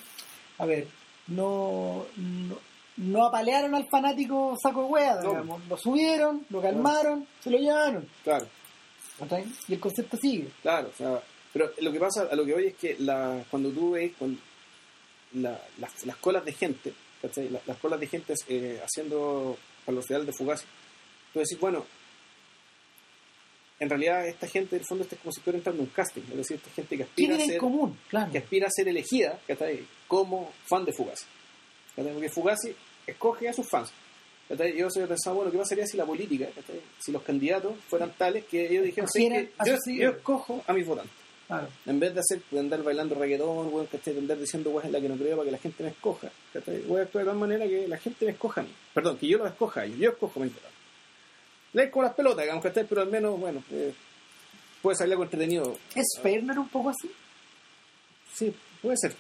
a ver, no, no, no apalearon al fanático saco de hueá, No. digamos. lo subieron, lo calmaron, se lo llevaron, Claro, y el concepto sigue. claro, o sea, pero lo que pasa, a lo que voy es que la, cuando tú ves con la- las, las colas de gente, ¿cachai? La- las colas de gente eh, haciendo para los de Fugazi, tú decís, bueno, en realidad esta gente, en el fondo, este es como si estuviera entrando en un casting, es decir, esta gente que ¿Qué aspira a ser común? Claro. que aspira a ser elegida ¿cachai? como fan de Fugazi. Porque Fugazi escoge a sus fans. Yo pensaba, bueno, ¿qué pasaría si la política, si los candidatos fueran tales que ellos dijeran, "¿Sabes Escogieran qué? a yo, sus seguidores". yo escojo a mis votantes? Claro. En vez de hacer, de andar bailando reggaetón, weón, ¿cachai? de andar diciendo weas en la que no creo para que la gente me escoja. Voy a actuar de tal manera que la gente me escoja a mí. Perdón, que yo los escoja a ellos. Yo escojo a mis votantes. Es como las pelotas, digamos, ¿cachai? Pero al menos, bueno, eh, puede salir algo entretenido. ¿Es Fairner un poco así? Sí, puede ser.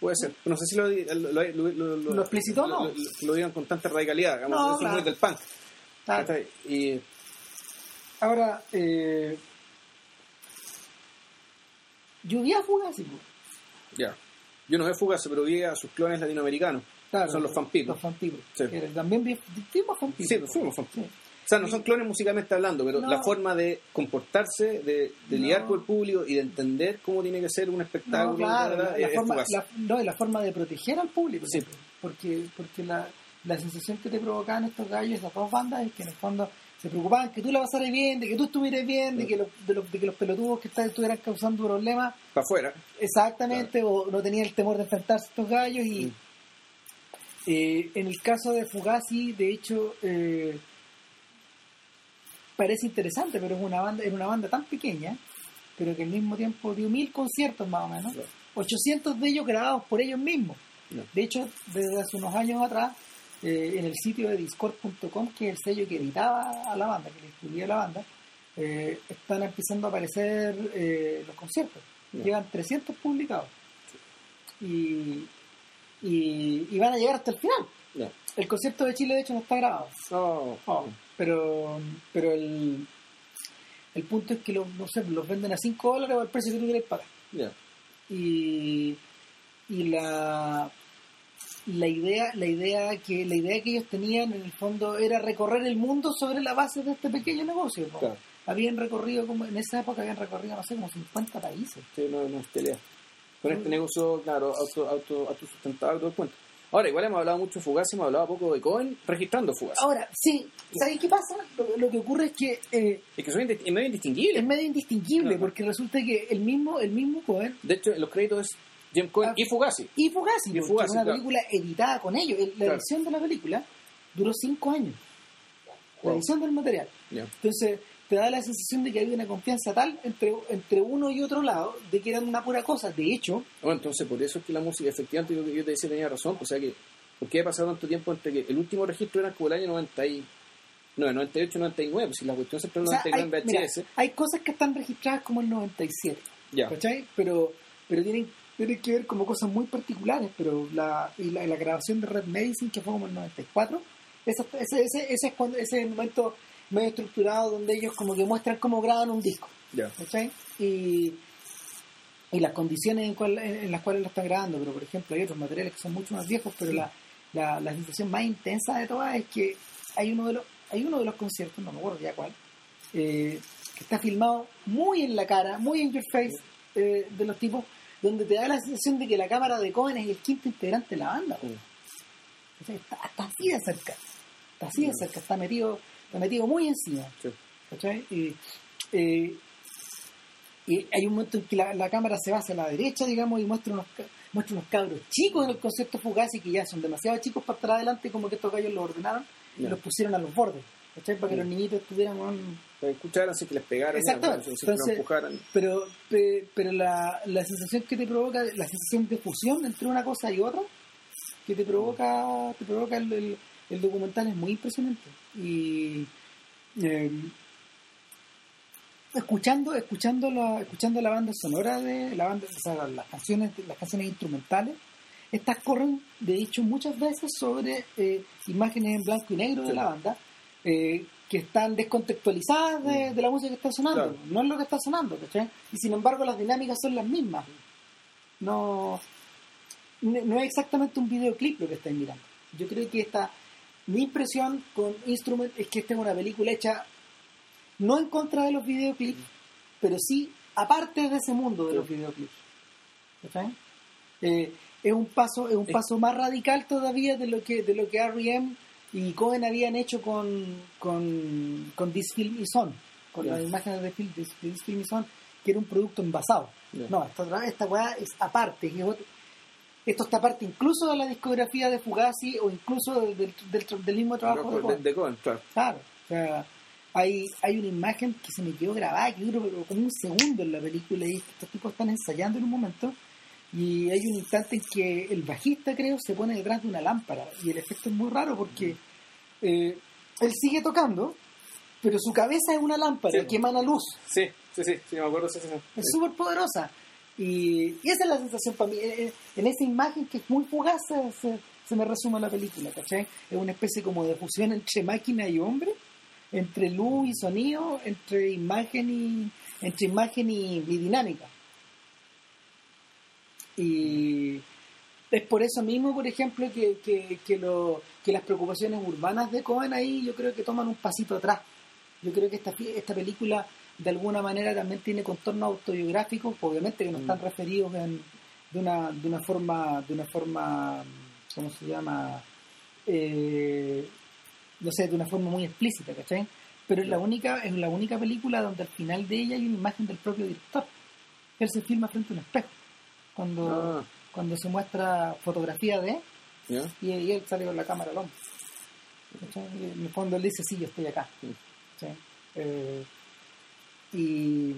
Puede ser. No sé si lo, lo, lo, lo, ¿Lo explicitó o no? Lo, digan con tanta radicalidad. Digamos, No, es claro. del punk. Claro. Y Ahora, eh, yo vi a Fugazi, ya. Yo no veo Fugazi, pero vi a sus clones latinoamericanos. Claro, Son los Fan People. Los. Sí. También vi. Sí, fuimos fan Sí. O sea, no son clones musicalmente hablando, pero No. la forma de comportarse, de, de No. lidiar con el público y de entender cómo tiene que ser un espectáculo, No, claro, la, la es forma, la, no, y la forma de proteger al público. Sí. Porque, porque la, la sensación que te provocaban estos gallos, estas dos bandas, es que en el fondo se preocupaban que tú la pasaras bien, de que tú estuvieras bien, de que, los, de, los, de que los pelotudos que estuvieran causando problemas, Para afuera. exactamente, o no tenían el temor de enfrentarse a estos gallos. Y Mm. eh, en el caso de Fugazi, de hecho, eh, parece interesante, pero es una banda, era una banda tan pequeña, pero que al mismo tiempo dio mil conciertos más o menos, Claro. 800 de ellos grabados por ellos mismos. De hecho, desde hace unos años atrás, eh, en el sitio de discord.com, que es el sello que editaba a la banda, que le distribuía a la banda, eh, están empezando a aparecer eh, los conciertos. Llevan 300 publicados. Y, y, y van a llegar hasta el final. El concierto de Chile, de hecho, no está grabado. Oh, pero pero el, el punto es que los, no sé, los venden a 5 dólares o al precio que tú quieres pagar. Y, y la la idea la idea que la idea que ellos tenían en el fondo era recorrer el mundo sobre la base de este pequeño negocio ¿no? Claro. habían recorrido como en esa época habían recorrido no sé como 50 países Sí, no, no es pelea. Con Mm. este negocio, claro, auto, auto, autosustentado y todo el cuento. Ahora, igual hemos hablado mucho de Fugazi, hemos hablado poco de Cohen registrando Fugazi. ahora sí ¿sabes qué pasa? lo, lo que ocurre es que eh, Es que son es medio indistinguible. es medio indistinguible porque resulta que el mismo el mismo Cohen De hecho, los créditos es Jim Cohen Ah. y Fugazi. y Fugazi, Y Fugazi, es una claro. película editada con ellos El- la Claro. edición de la película duró 5 años la edición del material. Entonces, te da la sensación de que había una confianza tal entre, entre uno y otro lado de que eran una pura cosa. De hecho, Bueno, entonces por eso es que la música, efectivamente, yo, yo te decía tenía razón. pues, O sea que, ¿por qué ha pasado tanto tiempo entre que el último registro era como el año 90 y, no, 98, 99? Si la cuestión siempre o es sea, hay, 99 en mira, VHS. hay cosas que están registradas como el 97, Ya. ¿cachai? Pero, pero tienen, tienen que ver como cosas muy particulares. Pero la, y la, la grabación de Red Medicine, que fue como el 94, esa- ese, ese, ese es cuando, ese es el momento medio estructurado donde ellos como que muestran cómo graban un disco. Ya. ¿cachai? Y, y las condiciones en, cual- en- las cuales lo están grabando, pero por ejemplo hay otros materiales que son mucho más viejos, pero la, la, la sensación más intensa de todas es que hay uno de los, hay uno de los conciertos, no me acuerdo ya cuál, eh, que está filmado muy en la cara, muy en your face eh, de los tipos, donde te da la sensación de que la cámara de Cohen es el quinto integrante de la banda. O sea, está, está así de cerca, está así de cerca, está metido, está metido muy encima. Sí. ¿cachai? Y, eh, y hay un momento en que la, la cámara se va hacia la derecha, digamos, y muestra unos, muestra unos cabros chicos en el concierto Fugazi que ya son demasiado chicos para estar adelante, como que estos gallos los ordenaron y los pusieron a los bordes, ¿cachai? Para que los niñitos tuvieran un... Para escuchar así que les pegaran, Exactamente. así que los Entonces- empujaran. Pero, pe- pero la, la sensación que te provoca, la sensación de fusión entre una cosa y otra, que te provoca, te provoca el, el- el documental es muy impresionante. Y eh, escuchando, escuchando la, escuchando la banda sonora de la banda, o sea, las canciones, las canciones instrumentales, estas corren, de hecho, muchas veces sobre eh, imágenes en blanco y negro de la banda, eh, que están descontextualizadas de, de la música que está sonando. Claro. No es lo que está sonando, ¿cachai? Y sin embargo las dinámicas son las mismas. No, no no es exactamente un videoclip lo que estáis mirando. Yo creo que esta, mi impresión con Instrument es que esta es una película hecha no en contra de los videoclips, pero sí aparte de ese mundo de Sí. los videoclips. ¿Cachai? Eh, es un paso, es un Es- paso más radical todavía de lo que de lo que R.E.M. y Cohen habían hecho con con, con This Film Is On, con Ya. las imágenes de, de This Film Is On, que era un producto envasado. Ya. No, esta, otra- esta weá es aparte, es otro- esto está aparte incluso de la discografía de Fugazi o incluso del, del- del- del mismo trabajo de Cohen. de Cohen, claro. Claro, o sea, hay, hay una imagen que se me quedó grabada, que duró pero como un segundo en la película y estos tipos están ensayando en un momento y hay un instante en que el bajista, creo, se pone detrás de una lámpara y el efecto es muy raro porque eh, él sigue tocando, pero su cabeza es una lámpara Sí. que emana luz, Sí, sí, sí, sí, me acuerdo escena. es Sí. súper poderosa y, esa es la sensación para mí, Eh, eh, en esa imagen que es muy fugaz se, me resume la película, ¿cachai? Es una especie como de fusión entre máquina y hombre entre luz y sonido, entre imagen y entre imagen y, y dinámica. Y es por eso mismo, por ejemplo, que, que, que, las preocupaciones urbanas de Cohen ahí yo creo que toman un pasito atrás. Yo creo que esta, esta película de alguna manera también tiene contornos autobiográficos, obviamente que no están Mm. referidos en, de, una, de una forma, de una forma, ¿cómo se llama? Eh, no sé, de una forma muy explícita, ¿cachai? Pero es la única, es la única película donde al final de ella hay una imagen del propio director. Él se filma frente a un espejo. Cuando, Ah. cuando se muestra fotografía de él y, y él sale con la cámara al hombro. En el fondo él dice, sí, yo estoy acá. Sí. Eh, y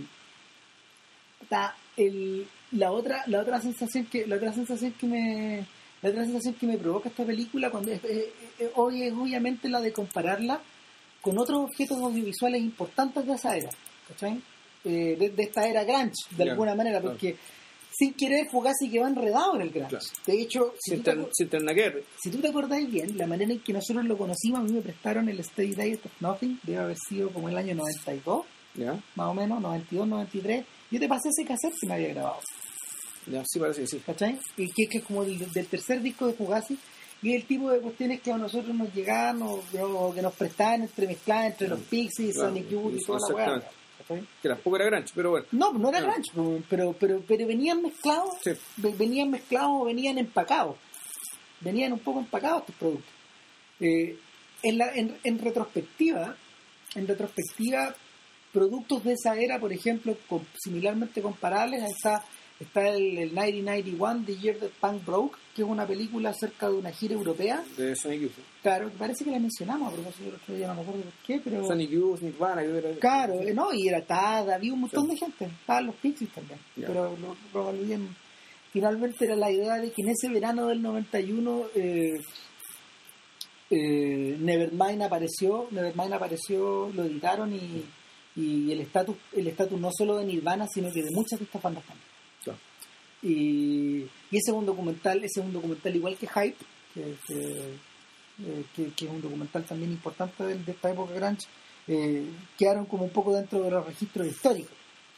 ta, el, la otra la otra sensación que la otra sensación que me la otra sensación que me provoca esta película cuando es- eh, eh, hoy es obviamente la de compararla con otros objetos audiovisuales importantes de esa era ¿cachai? Eh, de, de esta era grunge de alguna manera claro. porque sin querer Fugazi quedó enredado en el grunge Claro. de hecho si Sin, tú, te, ten- sin que si tú te acordáis bien la manera en que nosotros lo conocimos a mí me prestaron el Steady Diet of Nothing debe haber sido como el año 92 ¿Ya? más o menos, 92, 93. Yo te pasé ese cassette que me había grabado, Ya, sí, parece que sí. ¿cachai? Y que, que es como del, del tercer disco de Fugazi. Y el tipo de cuestiones que a nosotros nos llegaban o, o que nos prestaban entremezcladas entre los Pixies, Claro, Sonic Youth y toda la weá. Que tampoco era grunge, pero bueno. No, no era grunge, pero, pero, pero venían mezclados, Sí. ve- venían mezclados o venían empacados. Venían un poco empacados estos productos. Eh, en, la, en, en retrospectiva, en retrospectiva, productos de esa era, por ejemplo, con- similarmente comparables, está, está el, el 1991, The Year That Punk Broke, que es una película acerca de una gira europea. De Sonic Youth. Claro, parece que la mencionamos a propósito del otro día, no me acuerdo por qué, pero... Sonic Youth, Nirvana, yo era... Claro, eh, no, y era Tada, había un montón Sí. de gente, estaban los Pixies también, pero lo, lo. Finalmente era la idea de que en ese verano del 91 eh, eh, Nevermind apareció, Nevermind apareció, lo editaron y, y el estatus el estatus no solo de Nirvana, sino que de muchas de estas bandas también. Claro. Y, y ese es un documental, ese es un documental igual que Hype, que, que, eh, que- que es un documental también importante de, de esta época grunge, eh, quedaron como un poco dentro de los registros históricos.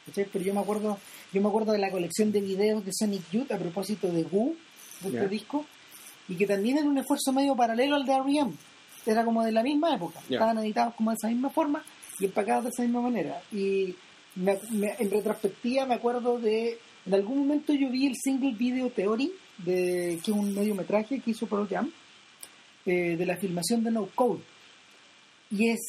¿cachai? Pero yo me acuerdo, yo me acuerdo de la colección de videos de Sonic Youth a propósito de Who, de este Ya. disco, y que también era un esfuerzo medio paralelo al de R.E.M. era como de la misma época. Ya. Estaban editados como de esa misma forma y empacados de esa misma manera. Y me- me- en retrospectiva me acuerdo de. En algún momento yo vi el single video Theory, de, que es un mediometraje que hizo Pearl Jam, eh, de la filmación de No Code. Y es.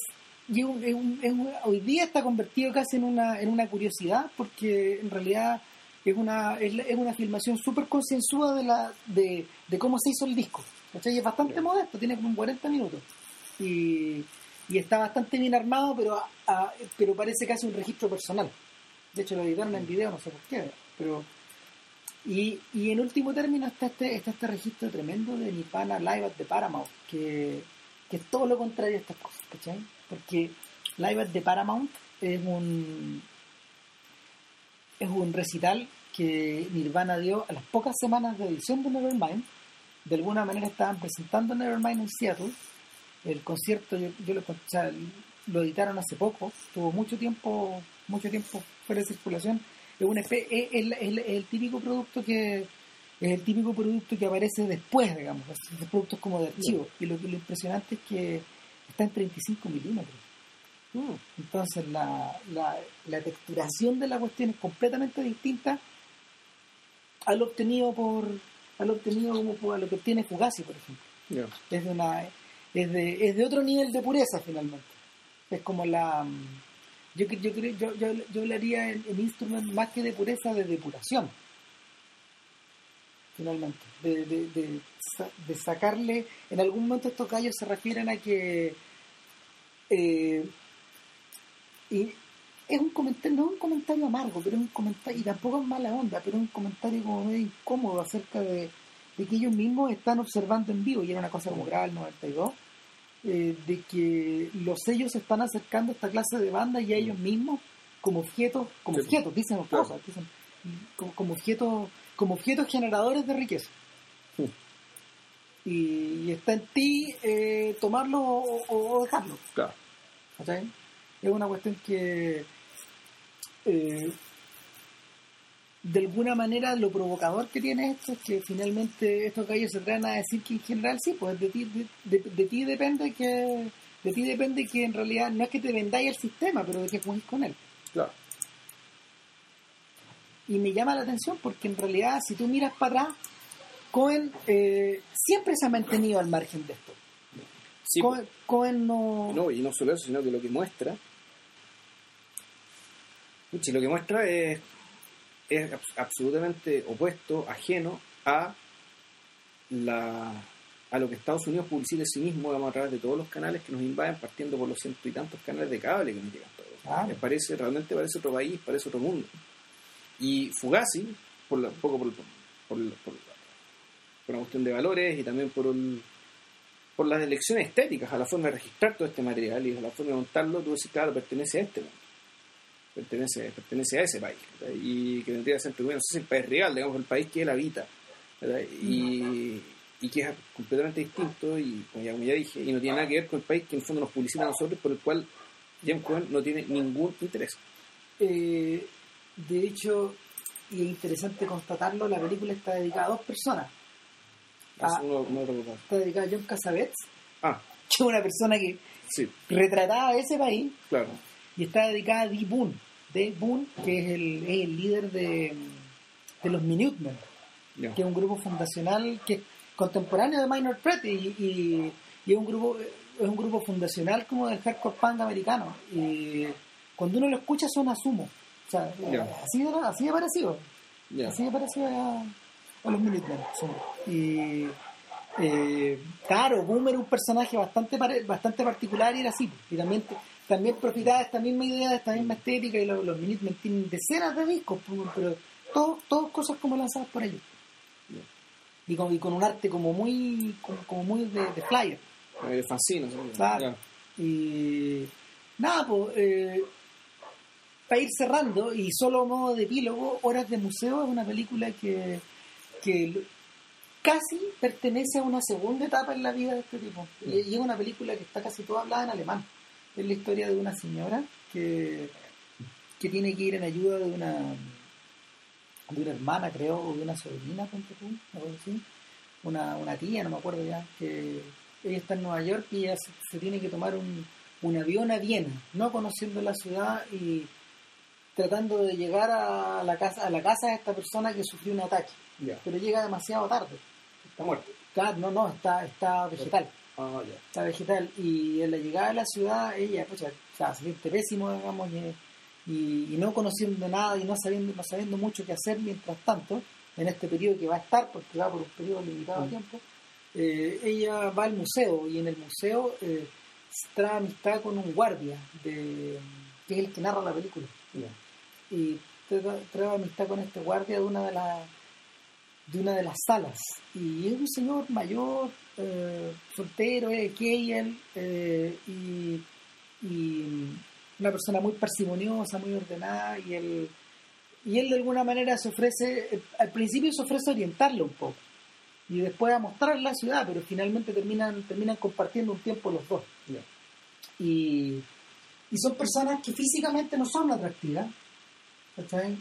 y es un- es un- es un- hoy día está convertido casi en una, en una curiosidad, porque en realidad es una, es, es una filmación súper concienzuda de, la, de, de cómo se hizo el disco. ¿cachai? Y es bastante modesto, tiene como 40 minutos. Y, y está bastante bien armado, pero, a- pero parece casi un registro personal. De hecho, lo editaron en video, no sé por qué. Pero, y, y en último término está este, está este registro tremendo de Nirvana Live at the Paramount, que, que es todo lo contrario a estas cosas, ¿cachai? Porque Live at the Paramount es un, es un recital que Nirvana dio a las pocas semanas de edición de Nevermind. De alguna manera estaban presentando Nevermind en Seattle. El concierto, yo, yo lo, o sea, lo editaron hace poco, tuvo mucho tiempo, mucho tiempo fuera de circulación. Es, una espe- es, es- el típico producto que es el típico producto que aparece después, digamos, de productos como de archivo. Y lo, lo impresionante es que está en 35 milímetros. Entonces la, la, la texturación de la cuestión es completamente distinta al obtenido por al obtenido como por- a lo que obtiene Fugazi, por ejemplo. Ya. Es de una es de, es de otro nivel de pureza finalmente. Es como la mm, yo yo yo, yo, yo hablaría en, en instrument más que de pureza de depuración. Finalmente, de, de, de, de sacarle, en algún momento estos gallos se refieren a que eh, y es un comentario, no es un comentario amargo, pero es un comentario, y tampoco es mala onda, pero es un comentario como medio incómodo acerca de, de que ellos mismos están observando en vivo, y era una cosa como grave el 92, eh, de que los sellos se están acercando a esta clase de banda y a ellos mismos como objetos, como Sí. objetos, dicen los Claro. cosas, dicen, como, como objetos, como objetos generadores de riqueza. Sí. Y, y está en ti eh, tomarlo o, o- dejarlo. Claro. ¿cachai? Es una cuestión que eh, de alguna manera lo provocador que tiene esto es que finalmente estos gallos se traen a decir que en general sí, pues de ti, de, de- de ti depende que de ti depende que en realidad no es que te vendáis el sistema, pero de que juegues con él. Claro. Y me llama la atención porque en realidad si tú miras para atrás, Cohen eh, siempre se ha mantenido al margen de esto. Sí, Cohen, Cohen no... No, y no solo eso, sino que lo que muestra. Puchi, lo que muestra es, es abs- absolutamente opuesto, ajeno a la a lo que Estados Unidos publicita de sí mismo digamos, a través de todos los canales que nos invaden, partiendo por los ciento y tantos canales de cable que nos llegan todos. Me parece, realmente parece otro país, parece otro mundo. Y Fugazi, por la, un poco por, por, por, por una cuestión de valores y también por un, por las elecciones estéticas, a la forma de registrar todo este material y a la forma de montarlo, tú decís, claro, pertenece a este mundo. Pertenece, pertenece a ese país. ¿verdad? Y que tendría que ser, no sé si el país real, digamos, el país que él habita. Y, y que es completamente distinto, y como ya, como ya dije, y no tiene nada que ver con el país que en el fondo nos publicita a nosotros, por el cual James Cohen no tiene ningún interés. Eh, de hecho, y es interesante constatarlo, la película está dedicada a dos personas. Ah. Uno, uno. Está dedicada a John Cassavetes, Ah, que es una persona que sí, retrataba a ese país, claro. Y está dedicada a Dee Boone. Dave Boone, que es el, es el líder de, de los Minutemen, Ya. que es un grupo fundacional que es contemporáneo de Minor Threat y, y- y es un grupo es un grupo fundacional como del hardcore punk americano y cuando uno lo escucha suena sumo o sea Ya. así, de, así de parecido así de parecido a, a los Minutemen Sumo. y eh, claro Boomer es un personaje bastante bastante particular y era así y también también profitaba de esta misma idea de esta misma estética y los, los Minutemen tienen decenas de discos pero todos todos cosas como lanzadas por ellos. Y con, y con un arte como muy como, como muy de, de flyer. Fascina, sí. Claro. y nada pues eh, para ir cerrando y solo modo de epílogo Horas de Museo es una película que que casi pertenece a una segunda etapa en la vida de este tipo. Y, y es una película que está casi toda hablada en alemán es la historia de una señora que que tiene que ir en ayuda de una de una hermana, creo, o de una sobrina, ponte tú, así. Una, una tía, no me acuerdo ya, que, ella está en Nueva York y ella se, se tiene que tomar un, un avión a Viena, no conociendo la ciudad y tratando de llegar a la casa a la casa de esta persona que sufrió un ataque, pero llega demasiado tarde. Está muerto. Está- no, no, está, está vegetal. Ya. está vegetal y en la llegada a la ciudad ella sea, se siente pésimo digamos y, y- y no conociendo nada y no sabiendo no sabiendo mucho qué hacer mientras tanto en este periodo que va a estar porque va por un periodo limitado de Mm. tiempo eh, ella va al museo y en el museo eh, trae amistad con un guardia de, que es el que narra la película Ya. y trae, trae amistad con este guardia de una de las de una de las salas y es un señor mayor eh, soltero eh, y, una persona muy parsimoniosa muy ordenada y él y él de alguna manera se ofrece eh, al principio se ofrece a orientarlo un poco y después a mostrar la ciudad pero finalmente terminan terminan compartiendo un tiempo los dos y, y son personas que físicamente no son atractivas, ¿cachai?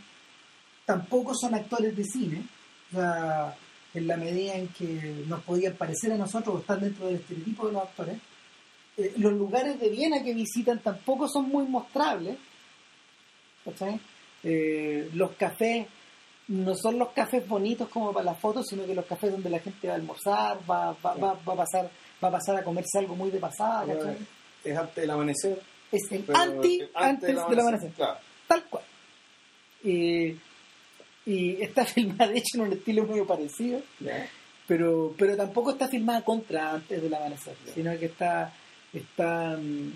Tampoco son actores de cine, o sea, en la medida en que nos podían parecer a nosotros o estar dentro del estereotipo de los actores. Eh, los lugares de Viena que visitan tampoco son muy mostrables. Eh, los cafés no son los cafés bonitos como para las fotos, sino que los cafés donde la gente va a almorzar, va, va, va, va a pasar va a pasar a comerse algo muy de pasada, ¿cachai? Es antes del amanecer. es el anti antes antes del del amanecer, amanecer, claro. tal cual. Eh, y está filmada, de hecho, en un estilo muy parecido, pero pero tampoco está filmada contra antes del amanecer, Ya. sino que está, está mm,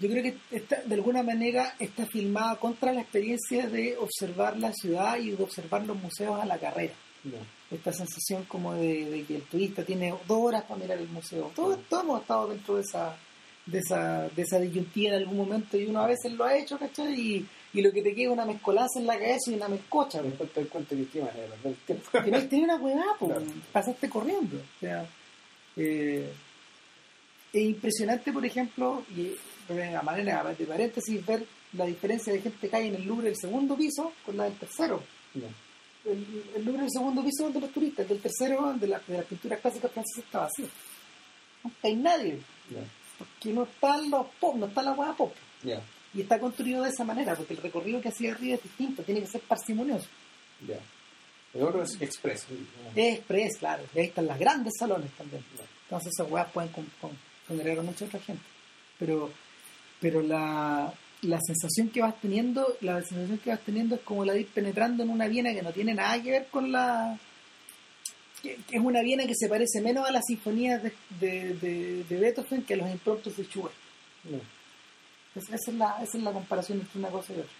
yo creo que está, de alguna manera está filmada contra la experiencia de observar la ciudad y de observar los museos a la carrera esta sensación como de, de que el turista tiene dos horas para mirar el museo. Todos, todos hemos estado dentro de esa, de esa, de esa disyuntiva en algún momento y uno a veces lo ha hecho, ¿cachai? Y, y lo que te queda es una mezcolanza en la cabeza y una mezcocha. Te das cuenta que manera de perder el tiempo. Tenés tenés una huevada, pues, Claro. pasaste corriendo. O sea, eh, es impresionante, por ejemplo, y eh, a manera de paréntesis, ver la diferencia de gente que hay en el Louvre del segundo piso con la del tercero el, el Louvre del segundo piso es de los turistas, el del tercero de, la, de las pinturas clásicas francesas está vacío. No hay nadie, Ya. porque no están los pop, no está la hueá pop. Y está construido de esa manera, porque el recorrido que hacía arriba es distinto, tiene que ser parsimonioso. Ya. El otro es express. Es express, claro, y ahí están las grandes salones también. Ya. Entonces esas hueás pueden con, con- congregar a mucha otra gente. Pero, pero la, la sensación que vas teniendo, la sensación que vas teniendo es como la de ir penetrando en una Viena que no tiene nada que ver con la que, es una Viena que se parece menos a las sinfonías de, de, de- de Beethoven que a los impromptus de Schubert. Ya. Esa, esa es la, esa es la comparación entre una cosa y otra.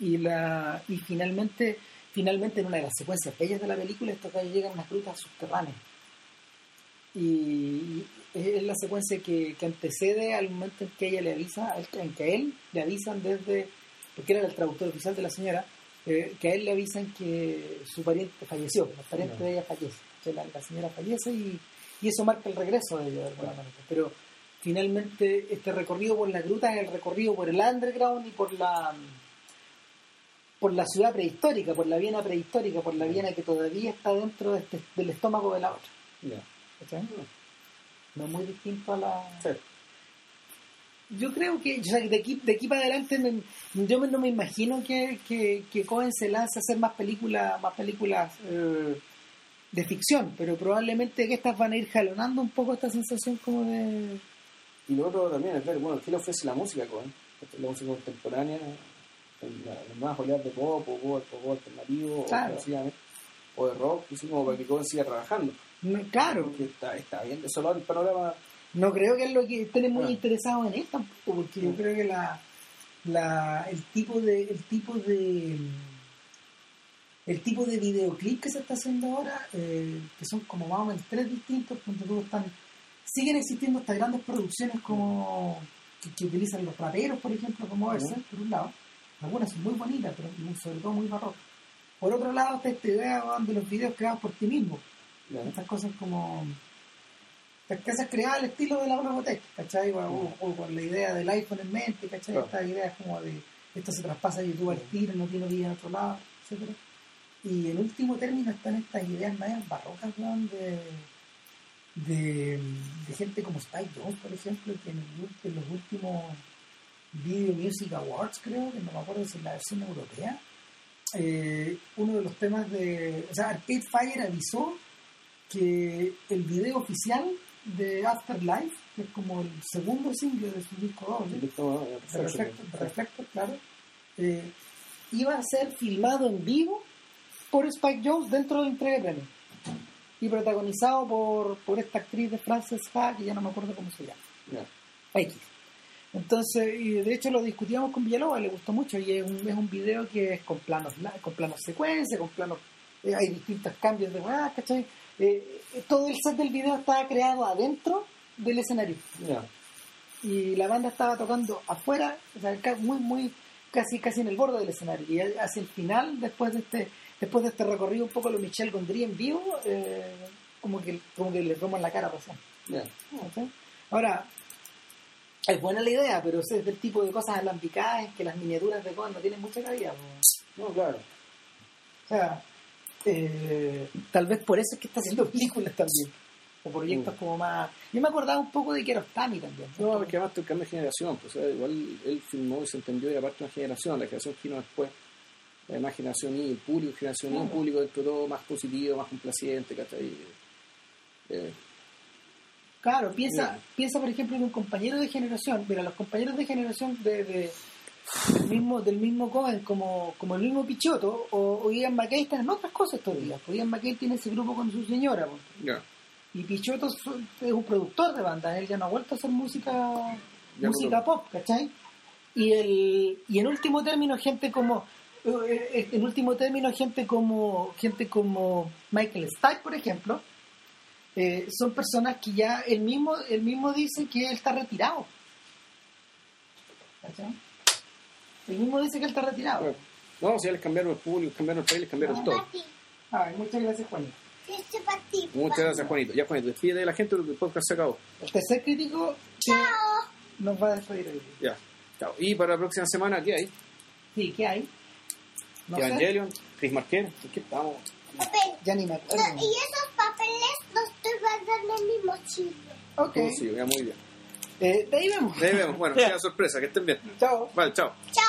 Y, la, y finalmente, finalmente en una de las secuencias bellas de la película, estos gallos llegan a unas grutas subterráneas. Y es la secuencia que, que antecede al momento en que ella le avisa, en que a él le avisan desde, porque era el traductor oficial de la señora, eh, que a él le avisan que su pariente falleció, el pariente de ella fallece. O sea, la, la señora fallece y, y eso marca el regreso de ella de alguna manera. Pero finalmente este recorrido por la gruta es el recorrido por el underground y por la por la ciudad prehistórica, por la Viena prehistórica, por la Viena que todavía está dentro de este- del estómago de la otra. ¿cachai? No es muy distinto a la... Sí. Yo creo que, o sea, de aquí, de aquí para adelante me- yo me- no me imagino que, que, que Cohen se lance a hacer más películas, más películas eh, de ficción, pero probablemente que estas van a ir jalonando un poco esta sensación como de... Y lo otro también es ver, bueno, ¿qué le ofrece la música, Cohen? La música contemporánea, la- las nuevas oleadas de pop, o pop, pop alternativo, Claro. o, o de rock, así como para que Cohen siga trabajando. No, claro, Porque está, está bien desolado el panorama. no creo que es lo que estén muy Ah. interesados en él tampoco, porque yo Mm. creo que la, la el tipo de el tipo de el tipo de videoclip que se está haciendo ahora, eh, que son como más o menos tres distintos, donde todos están siguen existiendo estas grandes producciones como que, que utilizan los raperos, por ejemplo, como verse, por un lado, algunas son muy bonitas, pero sobre todo muy barrocas. Por otro lado, está esta idea de los videos creados por ti mismo, estas cosas como estas cosas creadas al estilo de la Robotech, ¿cachai? O, con la idea del iPhone en mente, ¿cachai? Estas ideas como de esto se traspasa a YouTube al tiro, no tiene vida en otro lado, etcétera. Y en último término están estas ideas medias barrocas, weón, de, de, de gente como Spike Jones, por ejemplo, que en, el- en los últimos Video Music Awards, creo, que no me acuerdo si es la versión europea, eh, uno de los temas de... O sea, Arcade Fire avisó que el video oficial de Afterlife, que es como el segundo single de su disco doble, de Reflector, claro, eh, iba a ser filmado en vivo por Spike Jones dentro del entrega y protagonizado por, por esta actriz de Frances Ha, que ya no me acuerdo cómo se llama. X. Entonces, y de hecho lo discutíamos con Villalobos, le gustó mucho, y es un, es un video que es con planos, la- con planos secuencia, con planos, eh, hay distintos cambios de weá, ¿cachai? Eh, eh, todo el set del video estaba creado adentro del escenario y la banda estaba tocando afuera, o sea, muy, muy, casi, casi en el borde del escenario. Y hacia el final, después de este, después de este recorrido, un poco lo Michel Gondry en vivo, eh, como que, como que le toman la cara a. ¿cachai? Ahora, es buena la idea, pero ese es tipo de cosas alambicadas en que las miniaturas de Cohen no tienen mucha cabida. No, claro. O sea, eh, tal vez por eso es que está haciendo películas también. O proyectos Mm. como más... Yo me acordaba un poco de Kiarostami también. No, porque además el cambio de generación, pues, o sea, igual él filmó y se entendió y era parte de una generación, la generación que vino después, la demás generación Y, el público, generación Claro. público dentro de todo más positivo, más complaciente, ¿cachai? Eh, Claro, piensa, Bien. piensa por ejemplo en un compañero de generación, mira, los compañeros de generación de, de- del mismo del mismo joven como, como el mismo Pichoto o, o Ian McKay están en otras cosas estos días. Pues Ian McKay tiene ese grupo con su señora, pues. ya. y Pichoto es un productor de bandas, él ya no ha vuelto a hacer música Ya no música lo- pop, ¿cachai? Y el y en último término gente como en último término gente como gente como Michael Stipe, por ejemplo, eh, son personas que ya él mismo él mismo dice que él está retirado. ¿Cachai? Él mismo dice que él está retirado. Bueno, no, si ya les cambiaron el público, cambiaron el país, les cambiaron todo. Ay, muchas gracias, Juanito. Este. Muchas gracias, Juanito. Ya, Juanito, despide de la gente porque el podcast se acabó. El tercer crítico Chao. nos va a despedir hoy. Ya, chao. Y para la próxima semana, ¿qué hay? Sí, ¿qué hay? No sé, Evangelion, Chris Marquez, ¿en qué estamos? Papel. ya ni me No, acuerdo. y esos papeles los estoy guardando en mi mochila. Ok, Oh, sí, ya muy bien. eh, de ahí vemos. De ahí vemos. Bueno, sea sorpresa, que estén bien. Chao. Vale, chao. Chao.